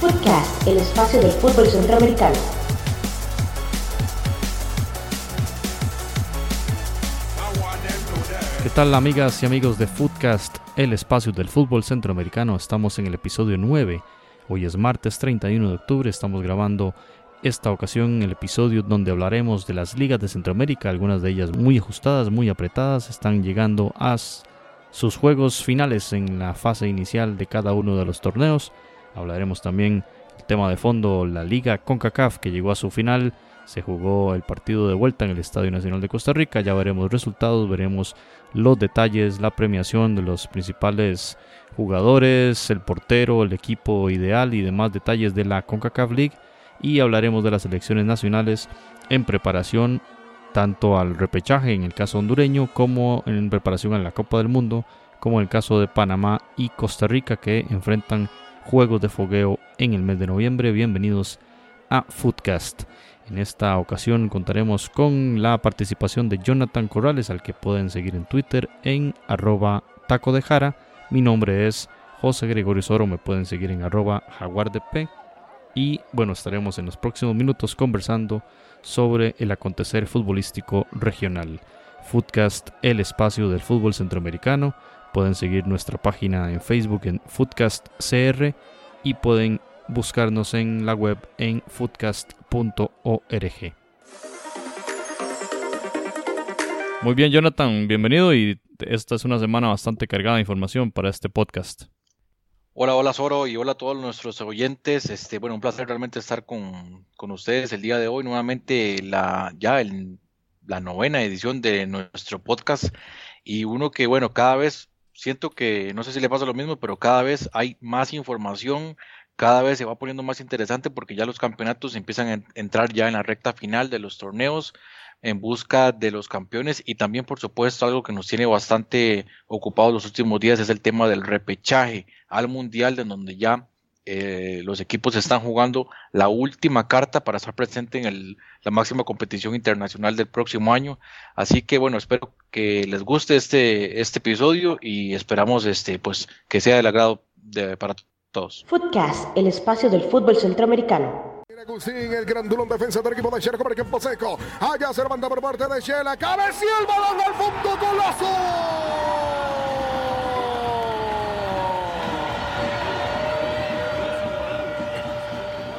Footcast, el espacio del fútbol centroamericano. ¿Qué tal amigas y amigos de Footcast, el espacio del fútbol centroamericano? Estamos en el episodio 9. Hoy es martes 31 de octubre, estamos grabando esta ocasión el episodio donde hablaremos de las ligas de Centroamérica, algunas de ellas muy ajustadas, muy apretadas, están llegando a sus juegos finales en la fase inicial de cada uno de los torneos. Hablaremos también el tema de fondo, la liga CONCACAF que llegó a su final. Se jugó el partido de vuelta en el Estadio Nacional de Costa Rica. Ya veremos resultados, veremos los detalles, la premiación de los principales jugadores, el portero, el equipo ideal y demás detalles de la CONCACAF League. Y hablaremos de las selecciones nacionales en preparación tanto al repechaje en el caso hondureño como en preparación a la Copa del Mundo, como en el caso de Panamá y Costa Rica que enfrentan juegos de fogueo en el mes de noviembre. Bienvenidos a Foodcast. En esta ocasión contaremos con la participación de Jonathan Corrales, al que pueden seguir en Twitter en arroba taco de jara. Mi nombre es José Gregorio Soro, me pueden seguir en arroba jaguardp. Y bueno, estaremos en los próximos minutos conversando sobre el acontecer futbolístico regional. Foodcast, el espacio del fútbol centroamericano. Pueden seguir nuestra página en Facebook en Foodcast CR y pueden buscarnos en la web en Muy bien, Jonathan, bienvenido y esta es una semana bastante cargada de información para este podcast. Hola, hola Soro y hola a todos nuestros oyentes. Este, bueno, un placer realmente estar con, ustedes el día de hoy. Nuevamente la ya la novena edición de nuestro podcast y uno que bueno, cada vez siento que, no sé si le pasa lo mismo, pero cada vez hay más información, cada vez se va poniendo más interesante porque ya los campeonatos empiezan a entrar ya en la recta final de los torneos en busca de los campeones y también por supuesto algo que nos tiene bastante ocupados los últimos días es el tema del repechaje al mundial de donde ya eh, los equipos están jugando la última carta para estar presente en el, la máxima competición internacional del próximo año. Así que bueno, espero que les guste este, este episodio y esperamos este, pues, que sea del agrado de, para todos. Footcast, el espacio del fútbol centroamericano. el grandulón defensa del equipo de Shela como el seco. Allá se levanta por parte de Shela. Cabeció el balón al fondo, golazo.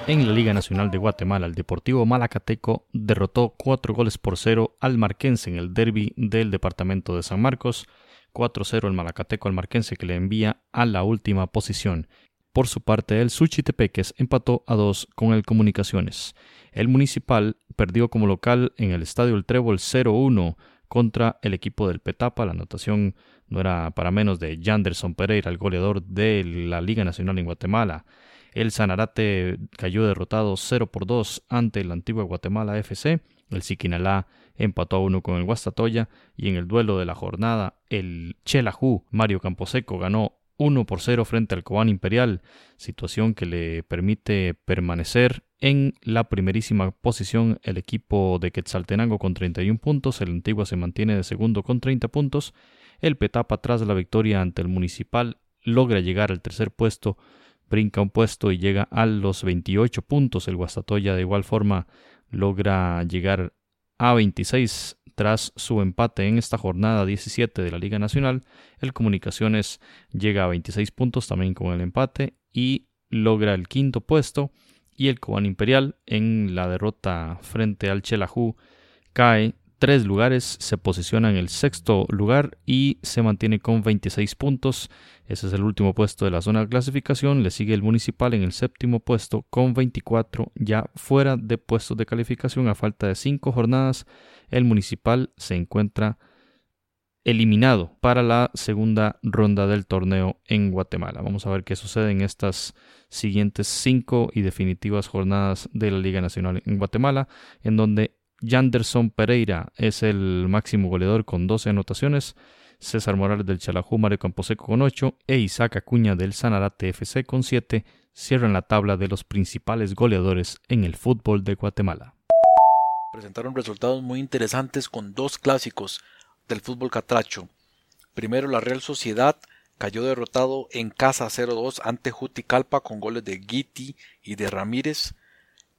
En la Liga Nacional de Guatemala, el Deportivo Malacateco derrotó 4 goles por 0 al Marquense en el derby del departamento de San Marcos. 4-0 el Malacateco al Marquense que le envía a la última posición. Por su parte, el Suchitepeques empató a 2 con el Comunicaciones. El Municipal perdió como local en el Estadio El Trébol 0-1 contra el equipo del Petapa. La anotación no era para menos de Janderson Pereira, el goleador de la Liga Nacional en Guatemala. El Sanarate cayó derrotado 0 por 2 ante el Antigua Guatemala FC. El Siquinalá empató a 1 con el Guastatoya y en el duelo de la jornada el Chelajú Mario Camposeco ganó 1 por 0 frente al Cobán Imperial, situación que le permite permanecer en la primerísima posición el equipo de Quetzaltenango con 31 puntos, el Antigua se mantiene de segundo con 30 puntos, el Petapa tras la victoria ante el Municipal logra llegar al tercer puesto brinca un puesto y llega a los 28 puntos. El Guastatoya de igual forma logra llegar a 26 tras su empate en esta jornada 17 de la Liga Nacional. El Comunicaciones llega a 26 puntos también con el empate y logra el quinto puesto. Y el Cobán Imperial en la derrota frente al Chelajú cae tres lugares, se posiciona en el sexto lugar y se mantiene con 26 puntos. Ese es el último puesto de la zona de clasificación. Le sigue el municipal en el séptimo puesto con 24, ya fuera de puestos de calificación a falta de cinco jornadas. El municipal se encuentra eliminado para la segunda ronda del torneo en Guatemala. Vamos a ver qué sucede en estas siguientes cinco y definitivas jornadas de la Liga Nacional en Guatemala, en donde Yanderson Pereira es el máximo goleador con 12 anotaciones. César Morales del Chalajú, Mario Camposeco con 8 e Isaac Acuña del Sanarate FC con 7 cierran la tabla de los principales goleadores en el fútbol de Guatemala. Presentaron resultados muy interesantes con dos clásicos del fútbol catracho. Primero la Real Sociedad cayó derrotado en casa 0-2 ante Juticalpa con goles de Guiti y de Ramírez.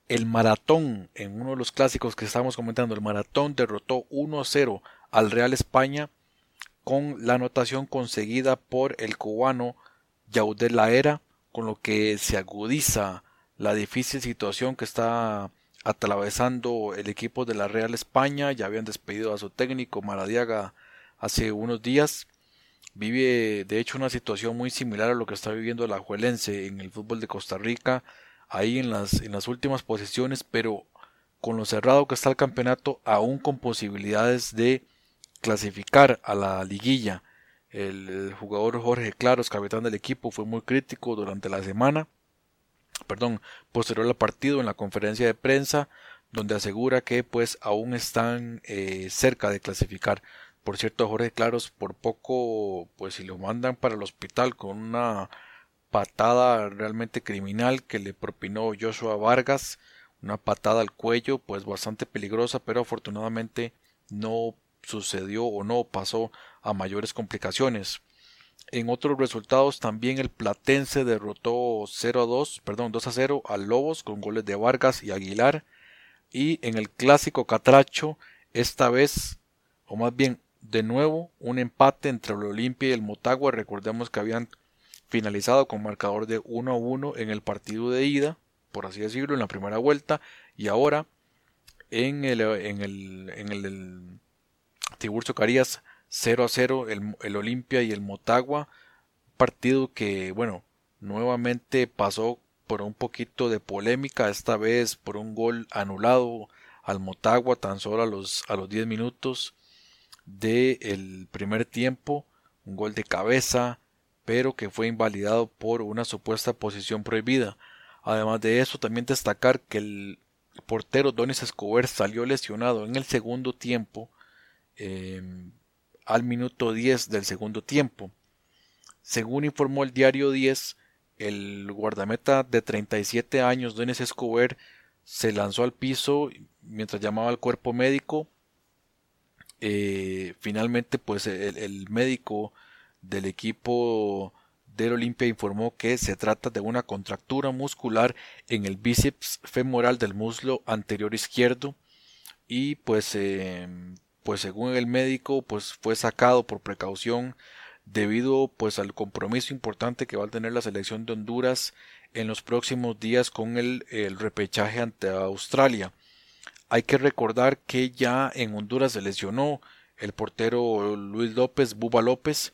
El Maratón, en uno de los clásicos que estamos comentando, el Maratón derrotó 1-0 al Real España con la anotación conseguida por el cubano Yaudel Laera, con lo que se agudiza la difícil situación que está atravesando el equipo de la Real España. Ya habían despedido a su técnico Maradiaga hace unos días. Vive de hecho una situación muy similar a lo que está viviendo la Juelense en el fútbol de Costa Rica, ahí en las, en las últimas posiciones, pero con lo cerrado que está el campeonato, aún con posibilidades de clasificar a la liguilla. El, jugador Jorge Claros, capitán del equipo, fue muy crítico durante la semana, perdón, posterior al partido en la conferencia de prensa, donde asegura que pues aún están eh, cerca de clasificar. Por cierto, Jorge Claros, por poco, pues si lo mandan para el hospital con una patada realmente criminal que le propinó Joshua Vargas, una patada al cuello, pues bastante peligrosa, pero afortunadamente no sucedió o no pasó a mayores complicaciones. En otros resultados también el Platense derrotó 0 a 2, perdón, 2 a 0 al Lobos con goles de Vargas y Aguilar. Y en el clásico Catracho, esta vez, o más bien de nuevo un empate entre el Olimpia y el Motagua. Recordemos que habían finalizado con marcador de 1 a 1 en el partido de ida, por así decirlo, en la primera vuelta. Y ahora en el, en el, en el, Tiburcio Carías 0 a 0 el, Olimpia y el Motagua. Partido que, bueno, nuevamente pasó por un poquito de polémica, esta vez por un gol anulado al Motagua tan solo a los, a los 10 minutos del primer tiempo, un gol de cabeza, pero que fue invalidado por una supuesta posición prohibida. Además de eso, también destacar que el portero Donis Escobar salió lesionado en el segundo tiempo, em, al minuto 10 del segundo tiempo. Según informó el diario 10, el guardameta de 37 años, Donis Escobar, se lanzó al piso mientras llamaba al cuerpo médico eh, finalmente pues el, médico del equipo del Olimpia informó que se trata de una contractura muscular en el bíceps femoral del muslo anterior izquierdo y pues em, pues según el médico pues fue sacado por precaución debido pues al compromiso importante que va a tener la selección de Honduras en los próximos días con el, el repechaje ante Australia. Hay que recordar que ya en Honduras se lesionó el portero Luis López, Buba López,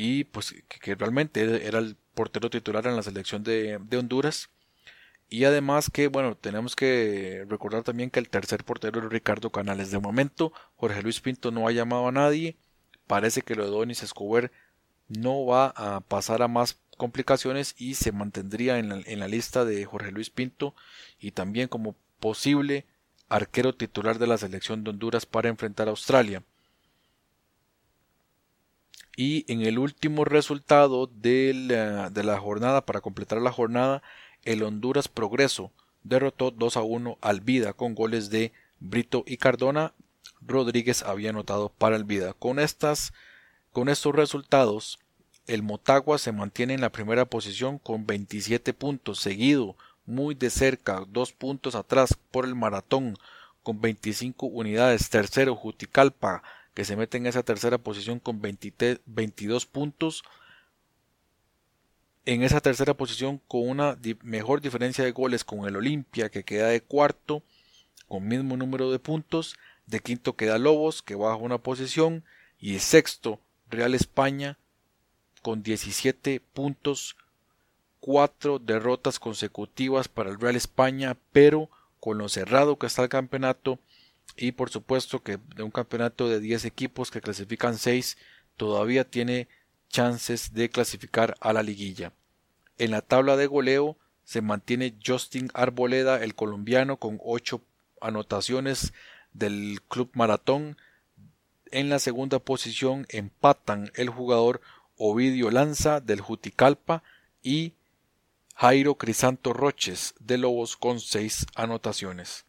y pues que, realmente era el portero titular en la selección de, de, Honduras. Y además que, bueno, tenemos que recordar también que el tercer portero es Ricardo Canales. De momento, Jorge Luis Pinto no ha llamado a nadie. Parece que lo de Donis Escobar no va a pasar a más complicaciones y se mantendría en la, en la lista de Jorge Luis Pinto y también como posible arquero titular de la selección de Honduras para enfrentar a Australia. Y en el último resultado de la, jornada, para completar la jornada, el Honduras Progreso derrotó 2 a 1 al Vida con goles de Brito y Cardona. Rodríguez había anotado para el Vida. Con, estas, con estos resultados, el Motagua se mantiene en la primera posición con 27 puntos, seguido muy de cerca, dos puntos atrás por el maratón con 25 unidades. Tercero, Juticalpa, que se mete en esa tercera posición con 22 puntos. En esa tercera posición con una mejor diferencia de goles con el Olimpia, que queda de cuarto, con mismo número de puntos. De quinto queda Lobos, que baja una posición. Y de sexto, Real España, con 17 puntos cuatro derrotas consecutivas para el Real España, pero con lo cerrado que está el campeonato y por supuesto que de un campeonato de 10 equipos que clasifican 6 todavía tiene chances de clasificar a la liguilla. En la tabla de goleo se mantiene Justin Arboleda, el colombiano, con 8 anotaciones del Club Maratón. En la segunda posición empatan el jugador Ovidio Lanza del Juticalpa y Jairo Crisanto Roches de Lobos con seis anotaciones.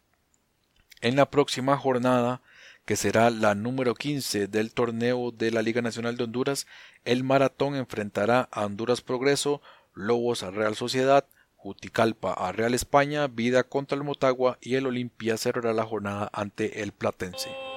En la próxima jornada, que será la número 15 del torneo de la Liga Nacional de Honduras, el Maratón enfrentará a Honduras Progreso, Lobos a Real Sociedad, Juticalpa a Real España, Vida contra el Motagua y el Olimpia cerrará la jornada ante el Platense.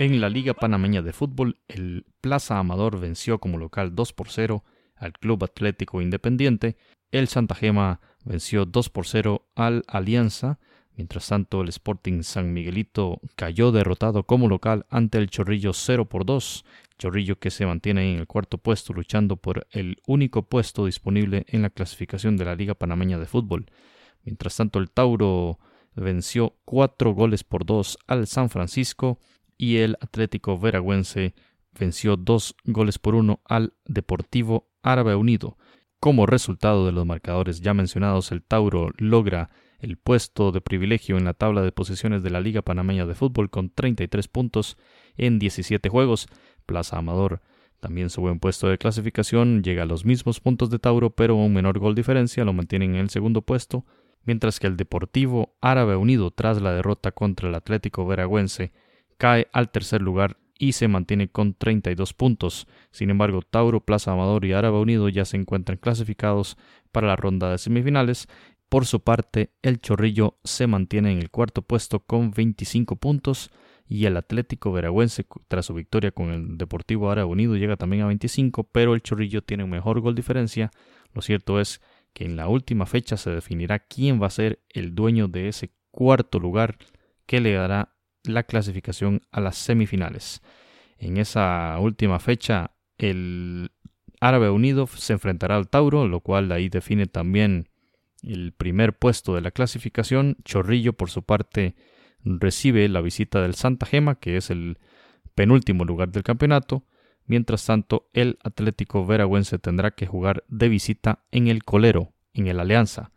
En la Liga Panameña de Fútbol, el Plaza Amador venció como local 2 por 0 al Club Atlético Independiente, el Santa Gema venció 2 por 0 al Alianza, mientras tanto el Sporting San Miguelito cayó derrotado como local ante el Chorrillo 0 por 2, Chorrillo que se mantiene en el cuarto puesto luchando por el único puesto disponible en la clasificación de la Liga Panameña de Fútbol. Mientras tanto el Tauro venció 4 goles por 2 al San Francisco, y el Atlético Veragüense venció dos goles por uno al Deportivo Árabe Unido. Como resultado de los marcadores ya mencionados, el Tauro logra el puesto de privilegio en la tabla de posiciones de la Liga Panameña de Fútbol con 33 puntos en 17 juegos. Plaza Amador también sube un puesto de clasificación, llega a los mismos puntos de Tauro, pero un menor gol diferencia, lo mantienen en el segundo puesto, mientras que el Deportivo Árabe Unido, tras la derrota contra el Atlético Veragüense, cae al tercer lugar y se mantiene con 32 puntos. Sin embargo, Tauro, Plaza Amador y Árabe Unido ya se encuentran clasificados para la ronda de semifinales. Por su parte, el Chorrillo se mantiene en el cuarto puesto con 25 puntos y el Atlético Veragüense, tras su victoria con el Deportivo Árabe Unido, llega también a 25, pero el Chorrillo tiene un mejor gol diferencia. Lo cierto es que en la última fecha se definirá quién va a ser el dueño de ese cuarto lugar que le dará la clasificación a las semifinales. En esa última fecha, el Árabe Unido se enfrentará al Tauro, lo cual ahí define también el primer puesto de la clasificación. Chorrillo, por su parte, recibe la visita del Santa Gema, que es el penúltimo lugar del campeonato. Mientras tanto, el Atlético Veragüense tendrá que jugar de visita en el Colero, en el Alianza.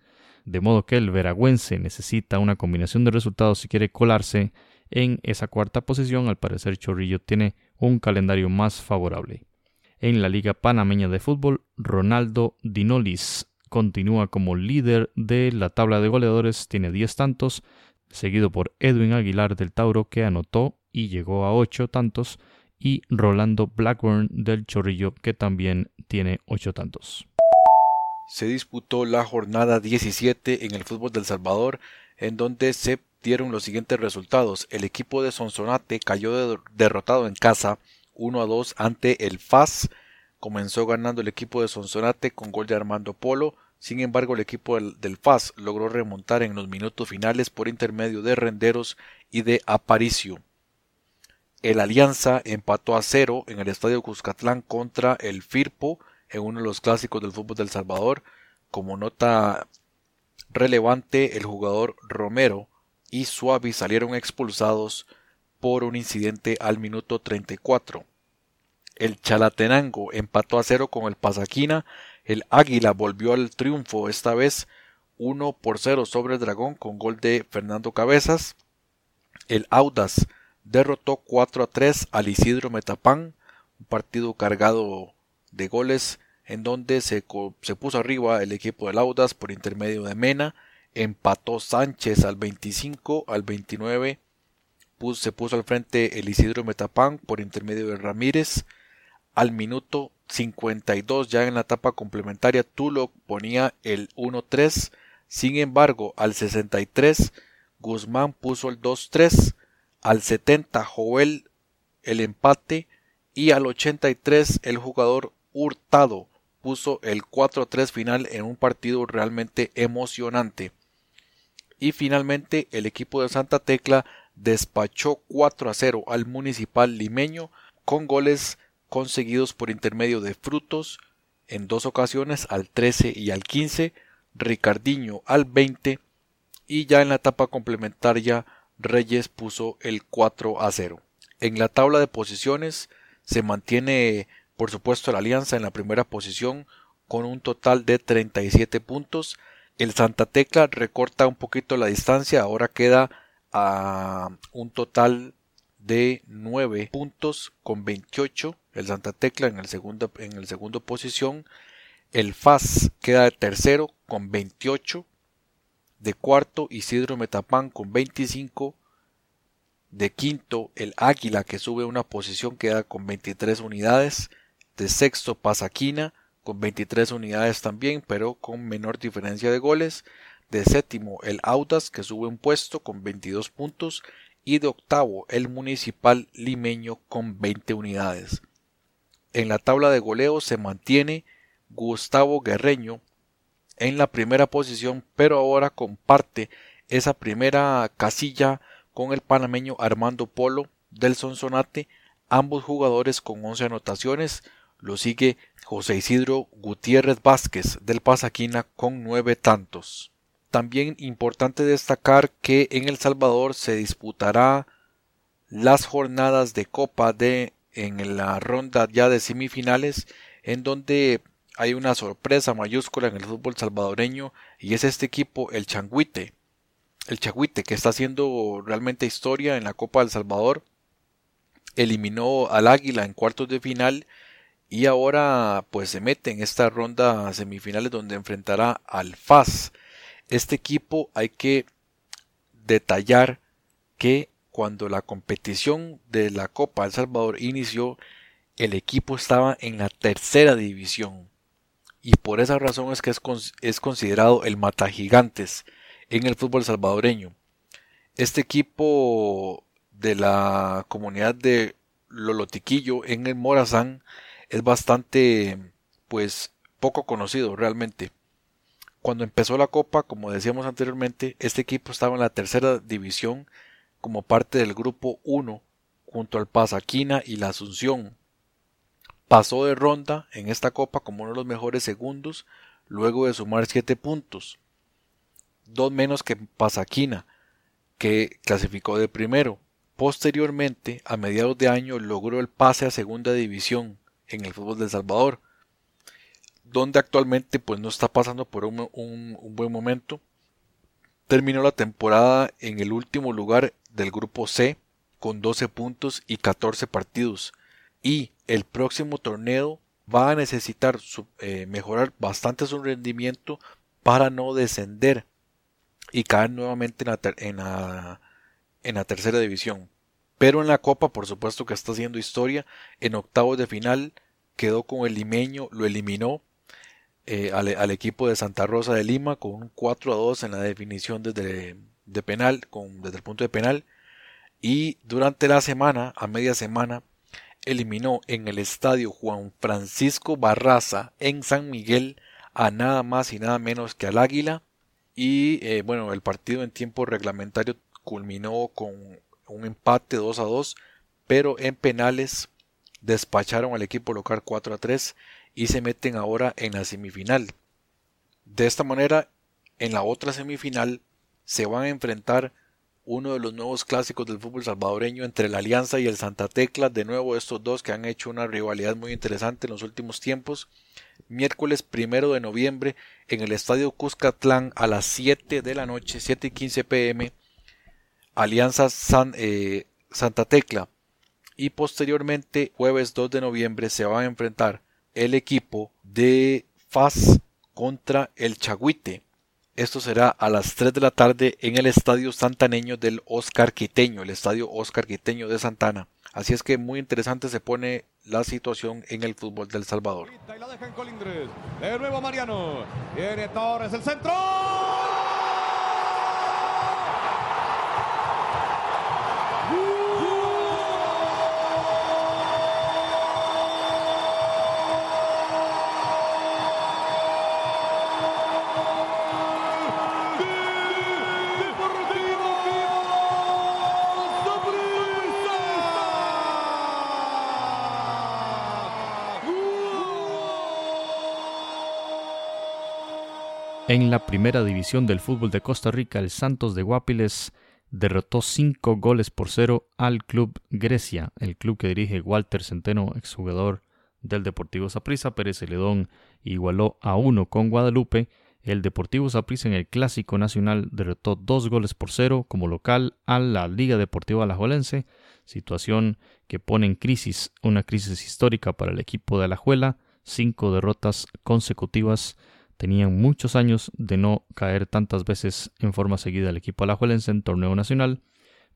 De modo que el Veragüense necesita una combinación de resultados si quiere colarse en esa cuarta posición, al parecer Chorrillo tiene un calendario más favorable. En la Liga Panameña de Fútbol, Ronaldo Dinolis continúa como líder de la tabla de goleadores, tiene 10 tantos, seguido por Edwin Aguilar del Tauro que anotó y llegó a 8 tantos, y Rolando Blackburn del Chorrillo que también tiene 8 tantos. Se disputó la jornada 17 en el fútbol del Salvador, en donde se dieron los siguientes resultados. El equipo de Sonsonate cayó derrotado en casa 1 a 2 ante el FAS. Comenzó ganando el equipo de Sonsonate con gol de Armando Polo. Sin embargo, el equipo del, del, FAS logró remontar en los minutos finales por intermedio de Renderos y de Aparicio. El Alianza empató a cero en el estadio Cuscatlán contra el Firpo en uno de los clásicos del fútbol del Salvador. Como nota relevante, el jugador Romero y Suavi salieron expulsados por un incidente al minuto 34. El Chalatenango empató a cero con el Pasaquina. El Águila volvió al triunfo, esta vez 1 por 0 sobre el Dragón con gol de Fernando Cabezas. El Audas derrotó 4 a 3 al Isidro Metapán, un partido cargado de goles en donde se, se puso arriba el equipo del Audas por intermedio de Mena empató Sánchez al 25, al 29 se puso al frente el Isidro Metapán por intermedio de Ramírez. Al minuto 52 ya en la etapa complementaria Tulo ponía el 1-3. Sin embargo, al 63 Guzmán puso el 2-3. Al 70 Joel el empate. Y al 83 el jugador Hurtado puso el 4-3 final en un partido realmente emocionante. Y finalmente el equipo de Santa Tecla despachó 4 a 0 al municipal limeño con goles conseguidos por intermedio de Frutos en dos ocasiones al 13 y al 15, Ricardiño al 20 y ya en la etapa complementaria Reyes puso el 4 a 0. En la tabla de posiciones se mantiene, por supuesto, la Alianza en la primera posición con un total de 37 puntos. El Santa Tecla recorta un poquito la distancia, ahora queda a un total de 9 puntos con 28. El Santa Tecla en el segundo, en el segundo posición. El FAS queda de tercero con 28. De cuarto Isidro Metapán con 25. De quinto, el Águila que sube una posición queda con 23 unidades. De sexto, Pasaquina con 23 unidades también, pero con menor diferencia de goles. De séptimo, el Audas que sube un puesto con 22 puntos. Y de octavo, el Municipal Limeño con 20 unidades. En la tabla de goleo se mantiene Gustavo Guerreño en la primera posición, pero ahora comparte esa primera casilla con el panameño Armando Polo del Sonsonate, ambos jugadores con 11 anotaciones. Lo sigue José Isidro Gutiérrez Vázquez del Pasaquina con 9 tantos. También importante destacar que en El Salvador se disputará las jornadas de Copa de en la ronda ya de semifinales en donde hay una sorpresa mayúscula en el fútbol salvadoreño y es este equipo el Changuite el Chagüite, que está haciendo realmente historia en la Copa del Salvador, eliminó al Águila en cuartos de final y ahora pues se mete en esta ronda semifinales donde enfrentará al FAS. Este equipo hay que detallar que cuando la competición de la Copa del Salvador inició, el equipo estaba en la tercera división y por esa razón es que es, es considerado el Mata Gigantes en el fútbol salvadoreño. Este equipo de la comunidad de Lolotiquillo en el Morazán es bastante pues poco conocido realmente. Cuando empezó la copa, como decíamos anteriormente, este equipo estaba en la tercera división como parte del grupo 1 junto al Pasaquina y la Asunción. Pasó de ronda en esta copa como uno de los mejores segundos luego de sumar 7 puntos dos menos que Pasaquina, que clasificó de primero. Posteriormente, a mediados de año, logró el pase a segunda división en el fútbol de El Salvador, donde actualmente pues no está pasando por un, un buen momento. Terminó la temporada en el último lugar del grupo C con 12 puntos y 14 partidos. Y el próximo torneo va a necesitar eh, mejorar bastante su rendimiento para no descender y caer nuevamente en la, en la, tercera división. Pero en la Copa, por supuesto que está haciendo historia. En octavos de final quedó con el limeño, lo eliminó eh, al, equipo de Santa Rosa de Lima con un 4 a 2 en la definición desde de penal, con, desde el punto de penal. Y durante la semana, a media semana, eliminó en el estadio Juan Francisco Barraza en San Miguel a nada más y nada menos que al Águila y eh, bueno, el partido en tiempo reglamentario culminó con un empate 2 a 2, pero en penales despacharon al equipo local 4 a 3 y se meten ahora en la semifinal. De esta manera, en la otra semifinal se van a enfrentar uno de los nuevos clásicos del fútbol salvadoreño entre la Alianza y el Santa Tecla, de nuevo estos dos que han hecho una rivalidad muy interesante en los últimos tiempos miércoles primero de noviembre en el Estadio Cuscatlán a las 7 de la noche, 7 y 15 pm, Alianza eh, Santa Tecla. Y posteriormente, jueves 2 de noviembre, se va a enfrentar el equipo de FAS contra el Chagüite. Esto será a las 3 de la tarde en el Estadio Santaneño del Oscar Quiteño, el Estadio Oscar Quiteño de Santana. Así es que muy interesante se pone la situación en el fútbol del Salvador. Y la Colindres. De nuevo Mariano. El centro. En la primera división del fútbol de Costa Rica, el Santos de Guapiles derrotó 5 goles por 0 al Club Grecia, el club que dirige Walter Centeno, exjugador del Deportivo Saprissa. Pérez Celedón igualó a 1 con Guadalupe. El Deportivo Saprissa en el Clásico Nacional derrotó 2 goles por 0 como local a la Liga Deportiva Alajuelense, situación que pone en crisis, una crisis histórica para el equipo de Alajuela, cinco derrotas consecutivas Tenían muchos años de no caer tantas veces en forma seguida el equipo alajuelense en torneo nacional.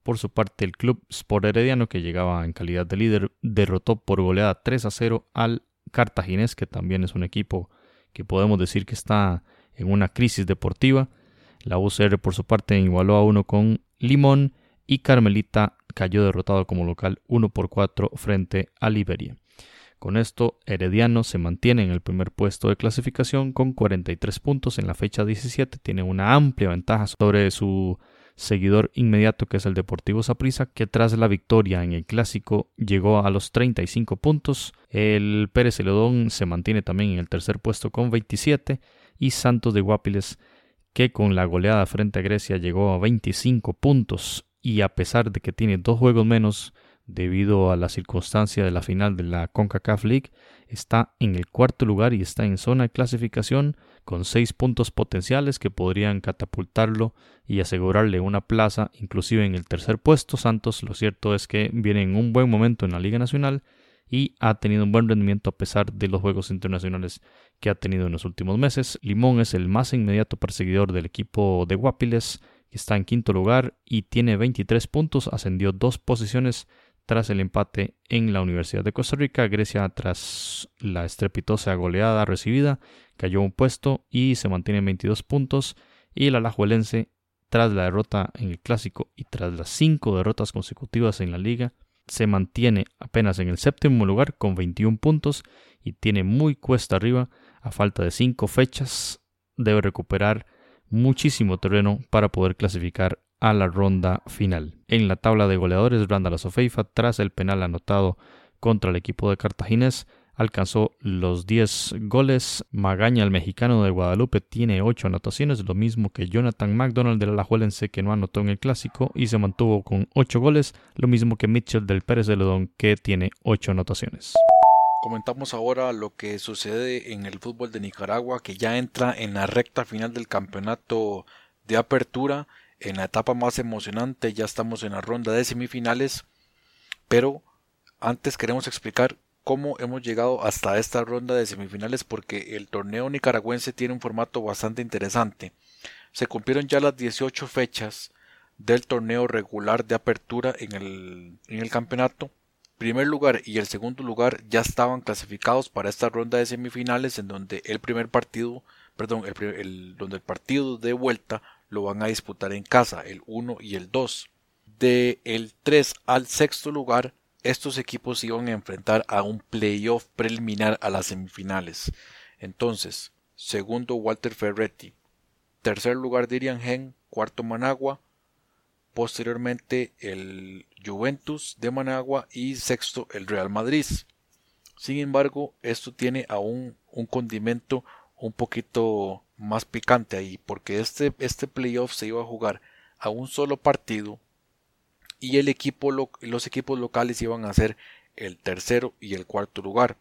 Por su parte, el club Sport Herediano, que llegaba en calidad de líder, derrotó por goleada 3 a 0 al Cartaginés, que también es un equipo que podemos decir que está en una crisis deportiva. La UCR, por su parte, igualó a 1 con Limón y Carmelita cayó derrotado como local 1 por 4 frente a Liberia. Con esto, Herediano se mantiene en el primer puesto de clasificación con 43 puntos en la fecha 17. Tiene una amplia ventaja sobre su seguidor inmediato que es el Deportivo Saprissa, que tras la victoria en el clásico llegó a los 35 puntos. El Pérez Celedón se mantiene también en el tercer puesto con 27 y Santos de Guapiles que con la goleada frente a Grecia llegó a 25 puntos y a pesar de que tiene dos juegos menos debido a la circunstancia de la final de la CONCACAF League, está en el cuarto lugar y está en zona de clasificación con seis puntos potenciales que podrían catapultarlo y asegurarle una plaza inclusive en el tercer puesto. Santos lo cierto es que viene en un buen momento en la Liga Nacional y ha tenido un buen rendimiento a pesar de los juegos internacionales que ha tenido en los últimos meses. Limón es el más inmediato perseguidor del equipo de Guapiles, que está en quinto lugar y tiene 23 puntos, ascendió dos posiciones tras el empate en la Universidad de Costa Rica. Grecia, tras la estrepitosa goleada recibida, cayó un puesto y se mantiene en 22 puntos. Y el Alajuelense, tras la derrota en el Clásico y tras las cinco derrotas consecutivas en la liga, se mantiene apenas en el séptimo lugar con 21 puntos y tiene muy cuesta arriba. A falta de cinco fechas, debe recuperar muchísimo terreno para poder clasificar a la ronda final. En la tabla de goleadores, Randall Sofeifa, tras el penal anotado contra el equipo de Cartaginés, alcanzó los 10 goles. Magaña, el mexicano de Guadalupe, tiene 8 anotaciones, lo mismo que Jonathan McDonald del Alajuelense, que no anotó en el clásico y se mantuvo con 8 goles, lo mismo que Mitchell del Pérez de Ledón, que tiene 8 anotaciones. Comentamos ahora lo que sucede en el fútbol de Nicaragua, que ya entra en la recta final del campeonato de apertura en la etapa más emocionante, ya estamos en la ronda de semifinales, pero antes queremos explicar cómo hemos llegado hasta esta ronda de semifinales porque el torneo nicaragüense tiene un formato bastante interesante. Se cumplieron ya las 18 fechas del torneo regular de apertura en el, en el campeonato. Primer lugar y el segundo lugar ya estaban clasificados para esta ronda de semifinales en donde el primer partido, perdón, donde el partido de vuelta lo van a disputar en casa, el 1 y el 2. De el 3 al sexto lugar, estos equipos iban a enfrentar a un playoff preliminar a las semifinales. Entonces, segundo Walter Ferretti, tercer lugar Dirian Gen, cuarto Managua, posteriormente el Juventus de Managua y sexto el Real Madrid. Sin embargo, esto tiene aún un condimento un poquito más picante ahí, porque este, este playoff se iba a jugar a un solo partido y el equipo los equipos locales iban a ser el tercero y el cuarto lugar.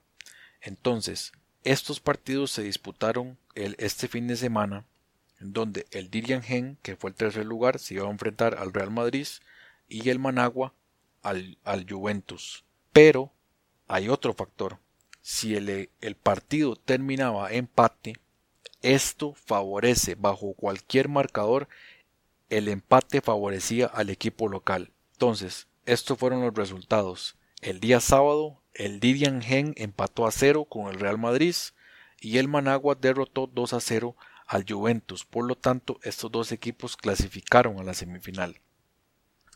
Entonces, estos partidos se disputaron este fin de semana, donde el Dirian Gen, que fue el tercer lugar, se iba a enfrentar al Real Madrid y el Managua al, al Juventus. Pero hay otro factor. Si el, el partido terminaba empate, esto favorece bajo cualquier marcador, el empate favorecía al equipo local. Entonces, estos fueron los resultados. El día sábado, el Didian Gen empató a cero con el Real Madrid y el Managua derrotó 2 a 0 al Juventus. Por lo tanto, estos dos equipos clasificaron a la semifinal.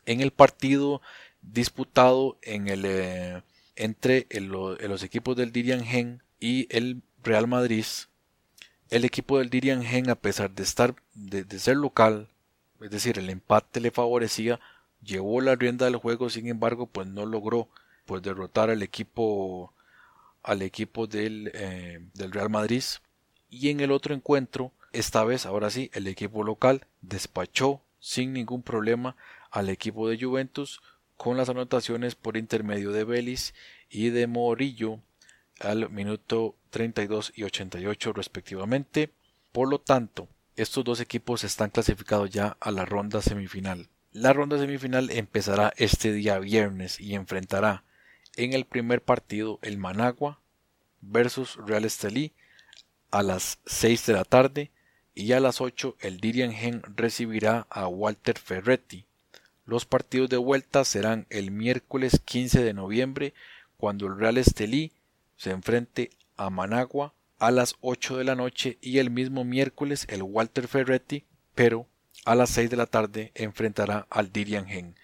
En el partido disputado eh, entre los equipos del Didian Gen y el Real Madrid, el equipo del Dirian Gen, a pesar de estar de, ser local, es decir, el empate le favorecía, llevó la rienda del juego, sin embargo, pues no logró pues derrotar al equipo al equipo del, eh, del Real Madrid. Y en el otro encuentro esta vez ahora sí el equipo local despachó sin ningún problema al equipo de Juventus con las anotaciones por intermedio de Vélez y de Morillo al minuto 32 y 88 respectivamente. Por lo tanto, estos dos equipos están clasificados ya a la ronda semifinal. La ronda semifinal empezará este día viernes y enfrentará en el primer partido el Managua versus Real Estelí a las 6 de la tarde y a las 8 el Dirigen recibirá a Walter Ferretti. Los partidos de vuelta serán el miércoles 15 de noviembre cuando el Real Estelí se enfrente a Managua a las 8 de la noche y el mismo miércoles el Walter Ferretti, pero a las 6 de la tarde enfrentará al Dirigen.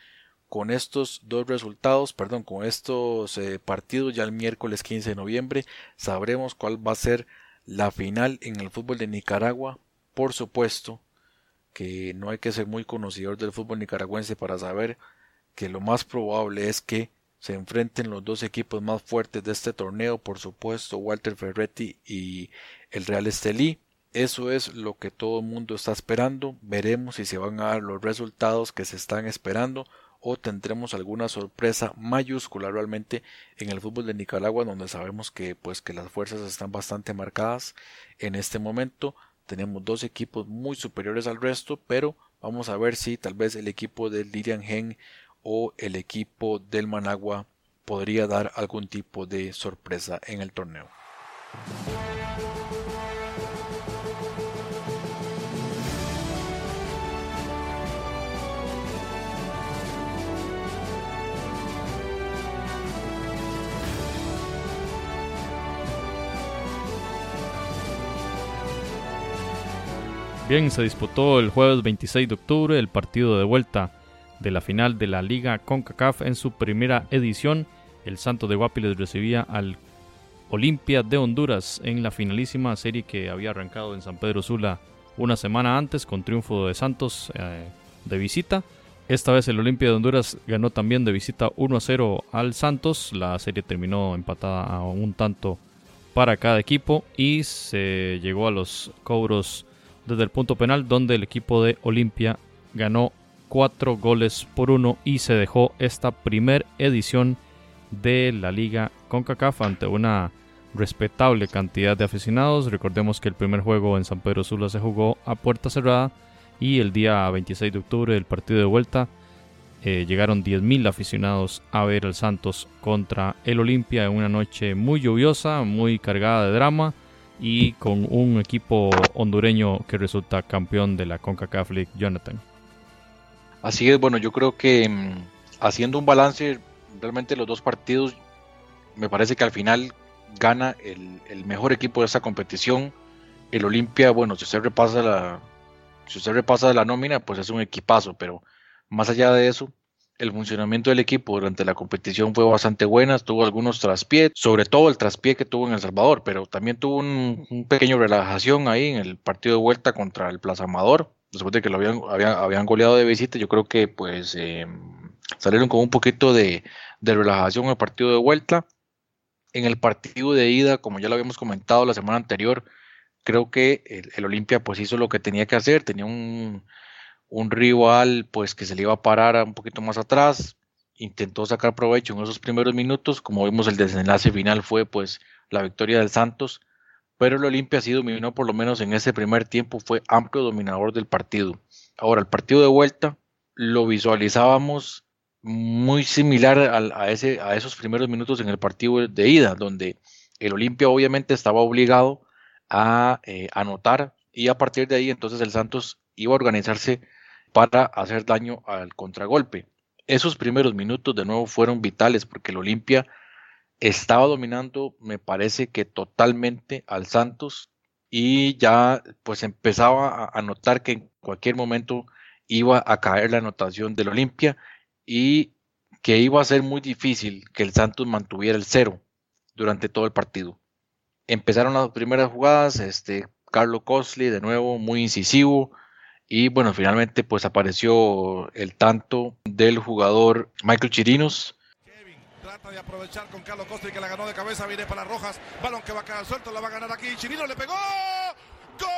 Con estos dos resultados, perdón, con estos eh, partidos ya el miércoles 15 de noviembre sabremos cuál va a ser la final en el fútbol de Nicaragua por supuesto que no hay que ser muy conocedor del fútbol nicaragüense para saber que lo más probable es que se enfrenten los dos equipos más fuertes de este torneo, por supuesto Walter Ferretti y el Real Estelí. Eso es lo que todo el mundo está esperando. Veremos si se van a dar los resultados que se están esperando o tendremos alguna sorpresa mayúscula realmente en el fútbol de Nicaragua donde sabemos que pues que las fuerzas están bastante marcadas en este momento tenemos dos equipos muy superiores al resto, pero vamos a ver si tal vez el equipo del Lirian Gen o el equipo del Managua podría dar algún tipo de sorpresa en el torneo. Bien, se disputó el jueves 26 de octubre el partido de vuelta de la final de la Liga CONCACAF en su primera edición. El Santos de Guapiles recibía al Olimpia de Honduras en la finalísima serie que había arrancado en San Pedro Sula una semana antes con triunfo de Santos eh, de visita. Esta vez el Olimpia de Honduras ganó también de visita 1 a 0 al Santos. La serie terminó empatada a un tanto para cada equipo y se llegó a los cobros desde el punto penal donde el equipo de Olimpia ganó cuatro goles por uno y se dejó esta primer edición de la liga CONCACAF ante una respetable cantidad de aficionados. Recordemos que el primer juego en San Pedro Sula se jugó a puerta cerrada y el día 26 de octubre del partido de vuelta eh, llegaron 10.000 aficionados a ver al Santos contra el Olimpia en una noche muy lluviosa, muy cargada de drama y con un equipo hondureño que resulta campeón de la CONCACAF League, Jonathan. Así es, bueno, yo creo que mm, haciendo un balance, realmente los dos partidos, me parece que al final gana el, mejor equipo de esta competición. El Olimpia, bueno, si usted repasa la, si usted repasa la nómina, pues es un equipazo, pero más allá de eso, el funcionamiento del equipo durante la competición fue bastante buena, tuvo algunos traspiés, sobre todo el traspié que tuvo en El Salvador, pero también tuvo un, pequeño relajación ahí en el partido de vuelta contra el Plaza Amador, después de que lo habían, habían, goleado de visita, yo creo que pues em, salieron con un poquito de, relajación en el partido de vuelta. En el partido de ida, como ya lo habíamos comentado la semana anterior, creo que el, el Olimpia pues hizo lo que tenía que hacer, tenía un un rival pues que se le iba a parar un poquito más atrás, intentó sacar provecho en esos primeros minutos, como vimos el desenlace final fue pues la victoria del Santos, pero el Olimpia sí dominó por lo menos en ese primer tiempo, fue amplio dominador del partido. Ahora, el partido de vuelta lo visualizábamos muy similar a, ese, a esos primeros minutos en el partido de ida, donde el Olimpia obviamente estaba obligado a eh, anotar y a partir de ahí entonces el Santos iba a organizarse para hacer daño al contragolpe. Esos primeros minutos de nuevo fueron vitales porque el Olimpia estaba dominando, me parece que totalmente al Santos y ya pues empezaba a, notar que en cualquier momento iba a caer la anotación del Olimpia y que iba a ser muy difícil que el Santos mantuviera el cero durante todo el partido. Empezaron las primeras jugadas, este Carlos Cosley de nuevo muy incisivo, y bueno, finalmente pues apareció el tanto del jugador Michael Chirinos. De aprovechar con Carlos Costa y que la ganó de cabeza. Viene para Rojas. Balón que va a caer suelto. La va a ganar aquí. Chirino le pegó. ¡Gol!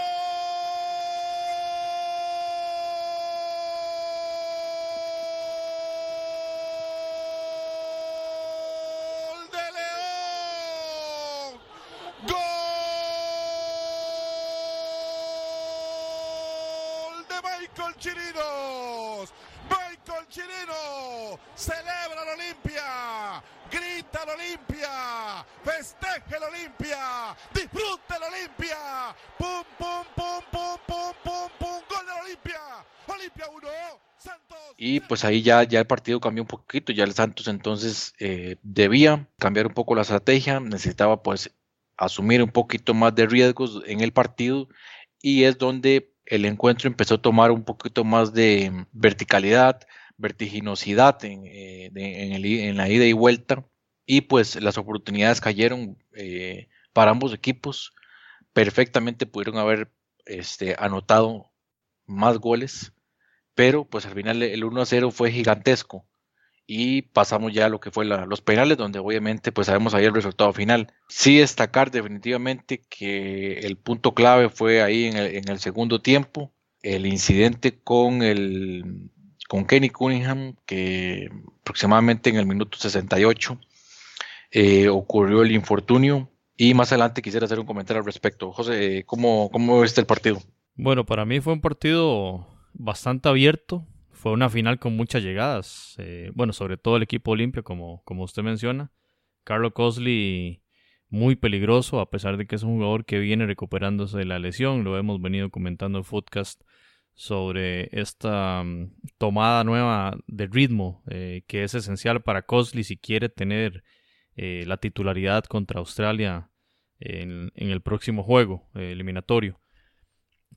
de León gol de Michael Chirinos. Michael Chirino celebra la Olimpia grita la Olimpia, festeje la Olimpia, disfrute la Olimpia. Pum, pum, pum, pum, pum, pum, pum, gol de la Olimpia. Olimpia 1, Santos. Y pues ahí ya, ya el partido cambió un poquito, ya el Santos entonces eh, debía cambiar un poco la estrategia, necesitaba pues asumir un poquito más de riesgos en el partido y es donde el encuentro empezó a tomar un poquito más de verticalidad, vertiginosidad en, eh, en, la ida y vuelta y pues las oportunidades cayeron eh, para ambos equipos. Perfectamente pudieron haber este, anotado más goles, pero pues al final el 1 a 0 fue gigantesco y pasamos ya a lo que fue los penales, donde obviamente pues sabemos ahí el resultado final. Sí destacar definitivamente que el punto clave fue ahí en el, segundo tiempo, el incidente con el con Kenny Cunningham, que aproximadamente en el minuto 68 eh, ocurrió el infortunio. Y más adelante quisiera hacer un comentario al respecto. José, ¿cómo, cómo viste el partido? Bueno, para mí fue un partido bastante abierto, fue una final con muchas llegadas. Eh, bueno, sobre todo el equipo Olimpia, como, como usted menciona. Carlos Cosley muy peligroso, a pesar de que es un jugador que viene recuperándose de la lesión. Lo hemos venido comentando en Footcast sobre esta mm, tomada nueva de ritmo eh, que es esencial para Cosley si quiere tener eh, la titularidad contra Australia en, en el próximo juego eliminatorio.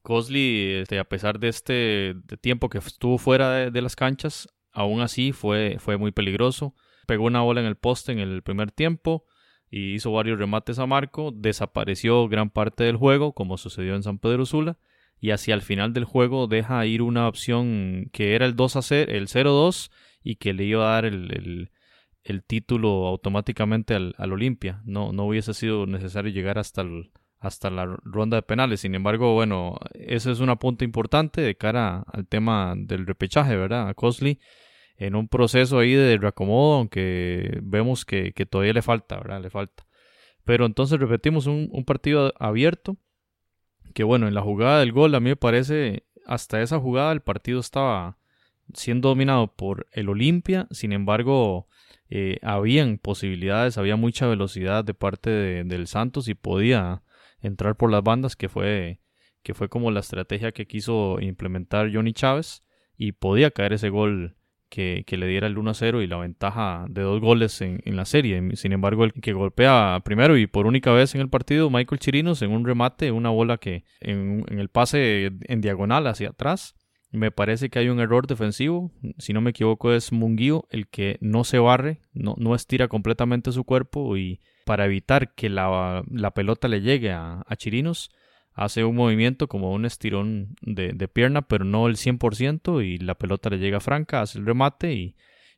Cosley, este, a pesar de este tiempo que estuvo fuera de, las canchas, aún así fue, fue muy peligroso. Pegó una bola en el poste en el primer tiempo y hizo varios remates a marco. Desapareció gran parte del juego, como sucedió en San Pedro Sula. Y hacia el final del juego deja ir una opción que era el 2 a 0, el 0-2 y que le iba a dar el, título automáticamente al, al Olimpia. No, no hubiese sido necesario llegar hasta el, hasta la ronda de penales. Sin embargo, bueno, ese es un apunte importante de cara al tema del repechaje, ¿verdad? A Cosley en un proceso ahí de reacomodo, aunque vemos que, todavía le falta, ¿verdad? Le falta. Pero entonces repetimos un, un, partido abierto, que bueno, en la jugada del gol a mí me parece, hasta esa jugada el partido estaba siendo dominado por el Olimpia, sin embargo, eh, habían posibilidades, había mucha velocidad de parte del Santos y podía entrar por las bandas, que fue, que fue como la estrategia que quiso implementar Johnny Chávez y podía caer ese gol que, le diera el 1-0 y la ventaja de dos goles en, la serie. Sin embargo, el que golpea primero y por única vez en el partido, Michael Chirinos, en un remate, una bola que en, el pase en diagonal hacia atrás, me parece que hay un error defensivo. Si no me equivoco, es Munguío el que no se barre, no, no estira completamente su cuerpo y para evitar que la, pelota le llegue a, Chirinos, hace un movimiento como un estirón de, pierna, pero no el 100%, y la pelota le llega franca, hace el remate y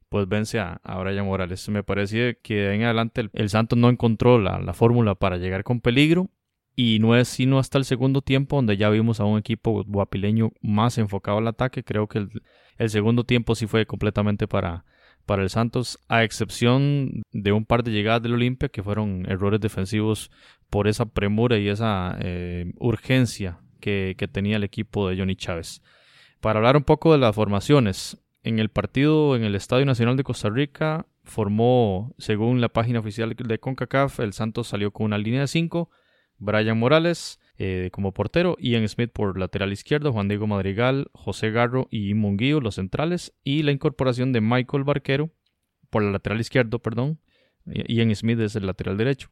pues vence a, Brian Morales. Me parece que en adelante el, Santos no encontró la, fórmula para llegar con peligro. Y no es sino hasta el segundo tiempo donde ya vimos a un equipo guapileño más enfocado al ataque. Creo que el segundo tiempo sí fue completamente para, para el Santos, a excepción de un par de llegadas del Olimpia que fueron errores defensivos por esa premura y esa eh, urgencia que, tenía el equipo de Johnny Chávez. Para hablar un poco de las formaciones, en el partido en el Estadio Nacional de Costa Rica formó, según la página oficial de CONCACAF, el Santos salió con una línea de 5, Brian Morales, eh, como portero, Ian Smith por lateral izquierdo, Juan Diego Madrigal, José Garro y Munguío los centrales y la incorporación de Michael Barquero por el lateral izquierdo, perdón, Ian Smith es el lateral derecho.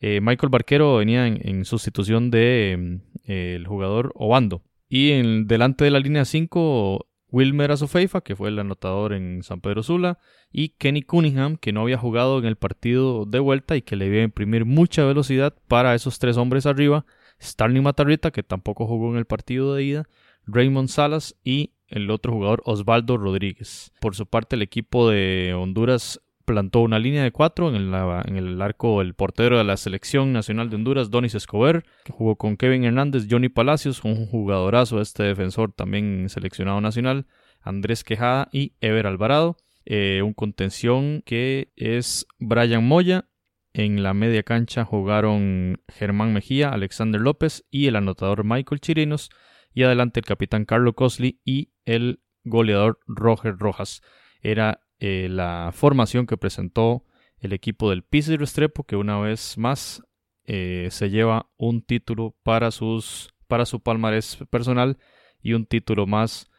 Eh, Michael Barquero venía en, sustitución de mm, el jugador Obando. Y en, delante de la línea 5, Wilmer Azofeifa, que fue el anotador en San Pedro Sula, y Kenny Cunningham, que no había jugado en el partido de vuelta y que le iba a imprimir mucha velocidad para esos tres hombres arriba Starling Matarrita, que tampoco jugó en el partido de ida, Raymond Salas y el otro jugador Osvaldo Rodríguez. Por su parte, el equipo de Honduras plantó una línea de cuatro en el, en el arco el portero de la selección nacional de Honduras, Donis Escobar, que jugó con Kevin Hernández, Johnny Palacios, un jugadorazo este defensor también seleccionado nacional, Andrés Quejada y Ever Alvarado. Eh, un contención que es Brian Moya en la media cancha jugaron Germán Mejía, Alexander López y el anotador Michael Chirinos. y adelante el capitán Carlo Cosley y el goleador Roger Rojas. Era eh, la formación que presentó el equipo del y Restrepo que una vez más eh, se lleva un título para, sus, para su palmarés personal y un título más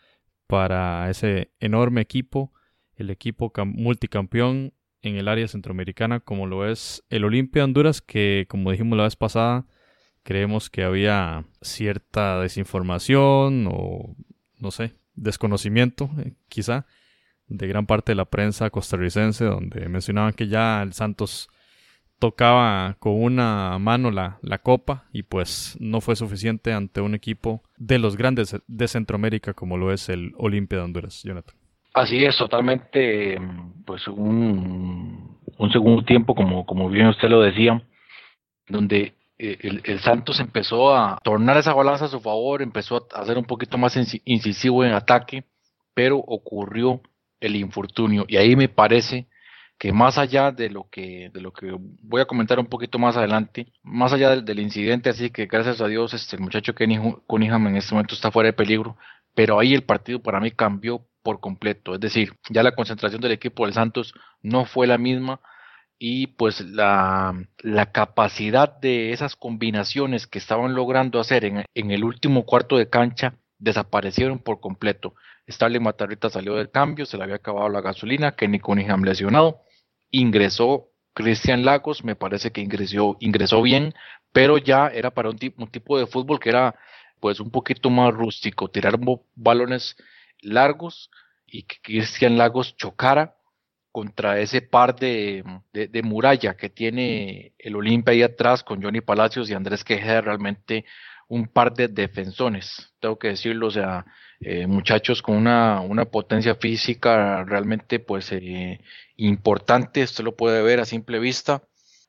para ese enorme equipo, el equipo multicampeón en el área centroamericana como lo es el Olimpia Honduras que como dijimos la vez pasada creemos que había cierta desinformación o no sé, desconocimiento eh, quizá de gran parte de la prensa costarricense donde mencionaban que ya el Santos tocaba con una mano la, la, copa y pues no fue suficiente ante un equipo de los grandes de Centroamérica como lo es el Olimpia de Honduras, Jonathan. Así es, totalmente, pues un, un segundo tiempo, como, como bien usted lo decía, donde eh, el, Santos empezó a tornar esa balanza a su favor, empezó a hacer un poquito más incisivo en ataque, pero ocurrió el infortunio. Y ahí me parece que más allá de lo que, de lo que voy a comentar un poquito más adelante, más allá del, incidente, así que gracias a Dios este, el muchacho Kenny Cunningham en este momento está fuera de peligro, pero ahí el partido para mí cambió por completo, es decir, ya la concentración del equipo del Santos no fue la misma y pues la, la capacidad de esas combinaciones que estaban logrando hacer en, en el último cuarto de cancha desaparecieron por completo. Starling Matarrita salió del cambio, se le había acabado la gasolina, Kenny Cunningham lesionado, ingresó Cristian Lagos, me parece que ingresó, ingresó bien, pero ya era para un, un tipo de fútbol que era pues un poquito más rústico, tirar balones largos y que Cristian Lagos chocara contra ese par de, de, muralla que tiene el Olimpia ahí atrás con Johnny Palacios y Andrés Quejeda, realmente un par de defensones, tengo que decirlo, o sea, eh, muchachos con una, una, potencia física realmente pues eh, importante, esto lo puede ver a simple vista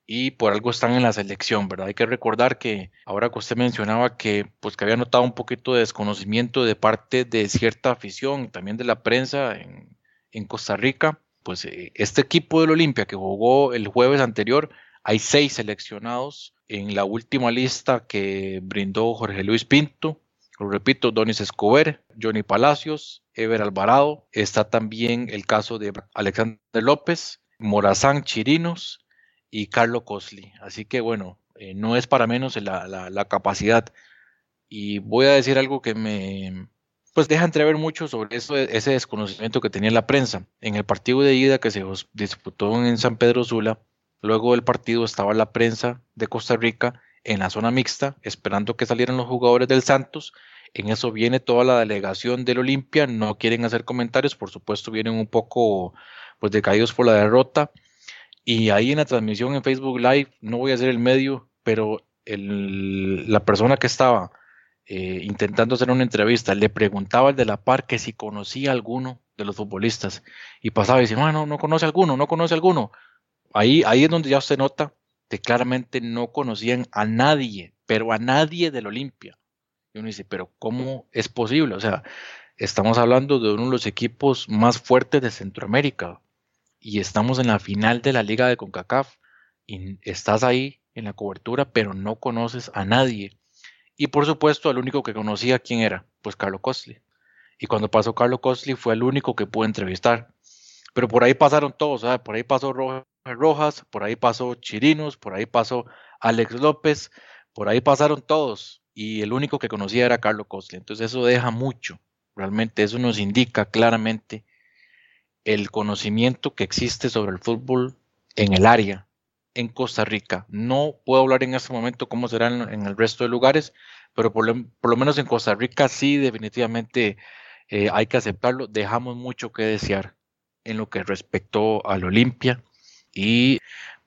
y por algo están en la selección, ¿verdad? Hay que recordar que ahora que usted mencionaba que pues que había notado un poquito de desconocimiento de parte de cierta afición, también de la prensa en, en Costa Rica, pues eh, este equipo del Olimpia que jugó el jueves anterior, hay seis seleccionados en la última lista que brindó Jorge Luis Pinto, lo repito, Donis Escobar, Johnny Palacios, Ever Alvarado, está también el caso de Alexander López, Morazán Chirinos y Carlos Cosli. Así que bueno, eh, no es para menos la, la, capacidad. Y voy a decir algo que me pues deja entrever mucho sobre eso, ese desconocimiento que tenía la prensa. En el partido de ida que se disputó en San Pedro Sula, luego del partido estaba la prensa de Costa Rica en la zona mixta, esperando que salieran los jugadores del Santos. En eso viene toda la delegación del Olimpia, no quieren hacer comentarios, por supuesto vienen un poco pues decaídos por la derrota. Y ahí en la transmisión en Facebook Live, no voy a hacer el medio, pero el, la persona que estaba eh, intentando hacer una entrevista le preguntaba al de la par que si conocía a alguno de los futbolistas y pasaba y decía, no, no, no conoce a alguno, no conoce a alguno. Ahí, ahí es donde ya se nota claramente no conocían a nadie, pero a nadie del Olimpia. Y uno dice, pero ¿cómo es posible? O sea, estamos hablando de uno de los equipos más fuertes de Centroamérica y estamos en la final de la liga de CONCACAF y estás ahí en la cobertura, pero no conoces a nadie. Y por supuesto, el único que conocía quién era, pues Carlos Costly. Y cuando pasó Carlos Costly fue el único que pude entrevistar. Pero por ahí pasaron todos, por ahí pasó Roja Rojas, por ahí pasó Chirinos, por ahí pasó Alex López, por ahí pasaron todos y el único que conocía era Carlos Costle. Entonces eso deja mucho, realmente eso nos indica claramente el conocimiento que existe sobre el fútbol en el área, en Costa Rica. No puedo hablar en este momento cómo será en, el resto de lugares, pero por lo, menos en Costa Rica sí definitivamente eh, hay que aceptarlo. Dejamos mucho que desear en lo que respectó al Olimpia y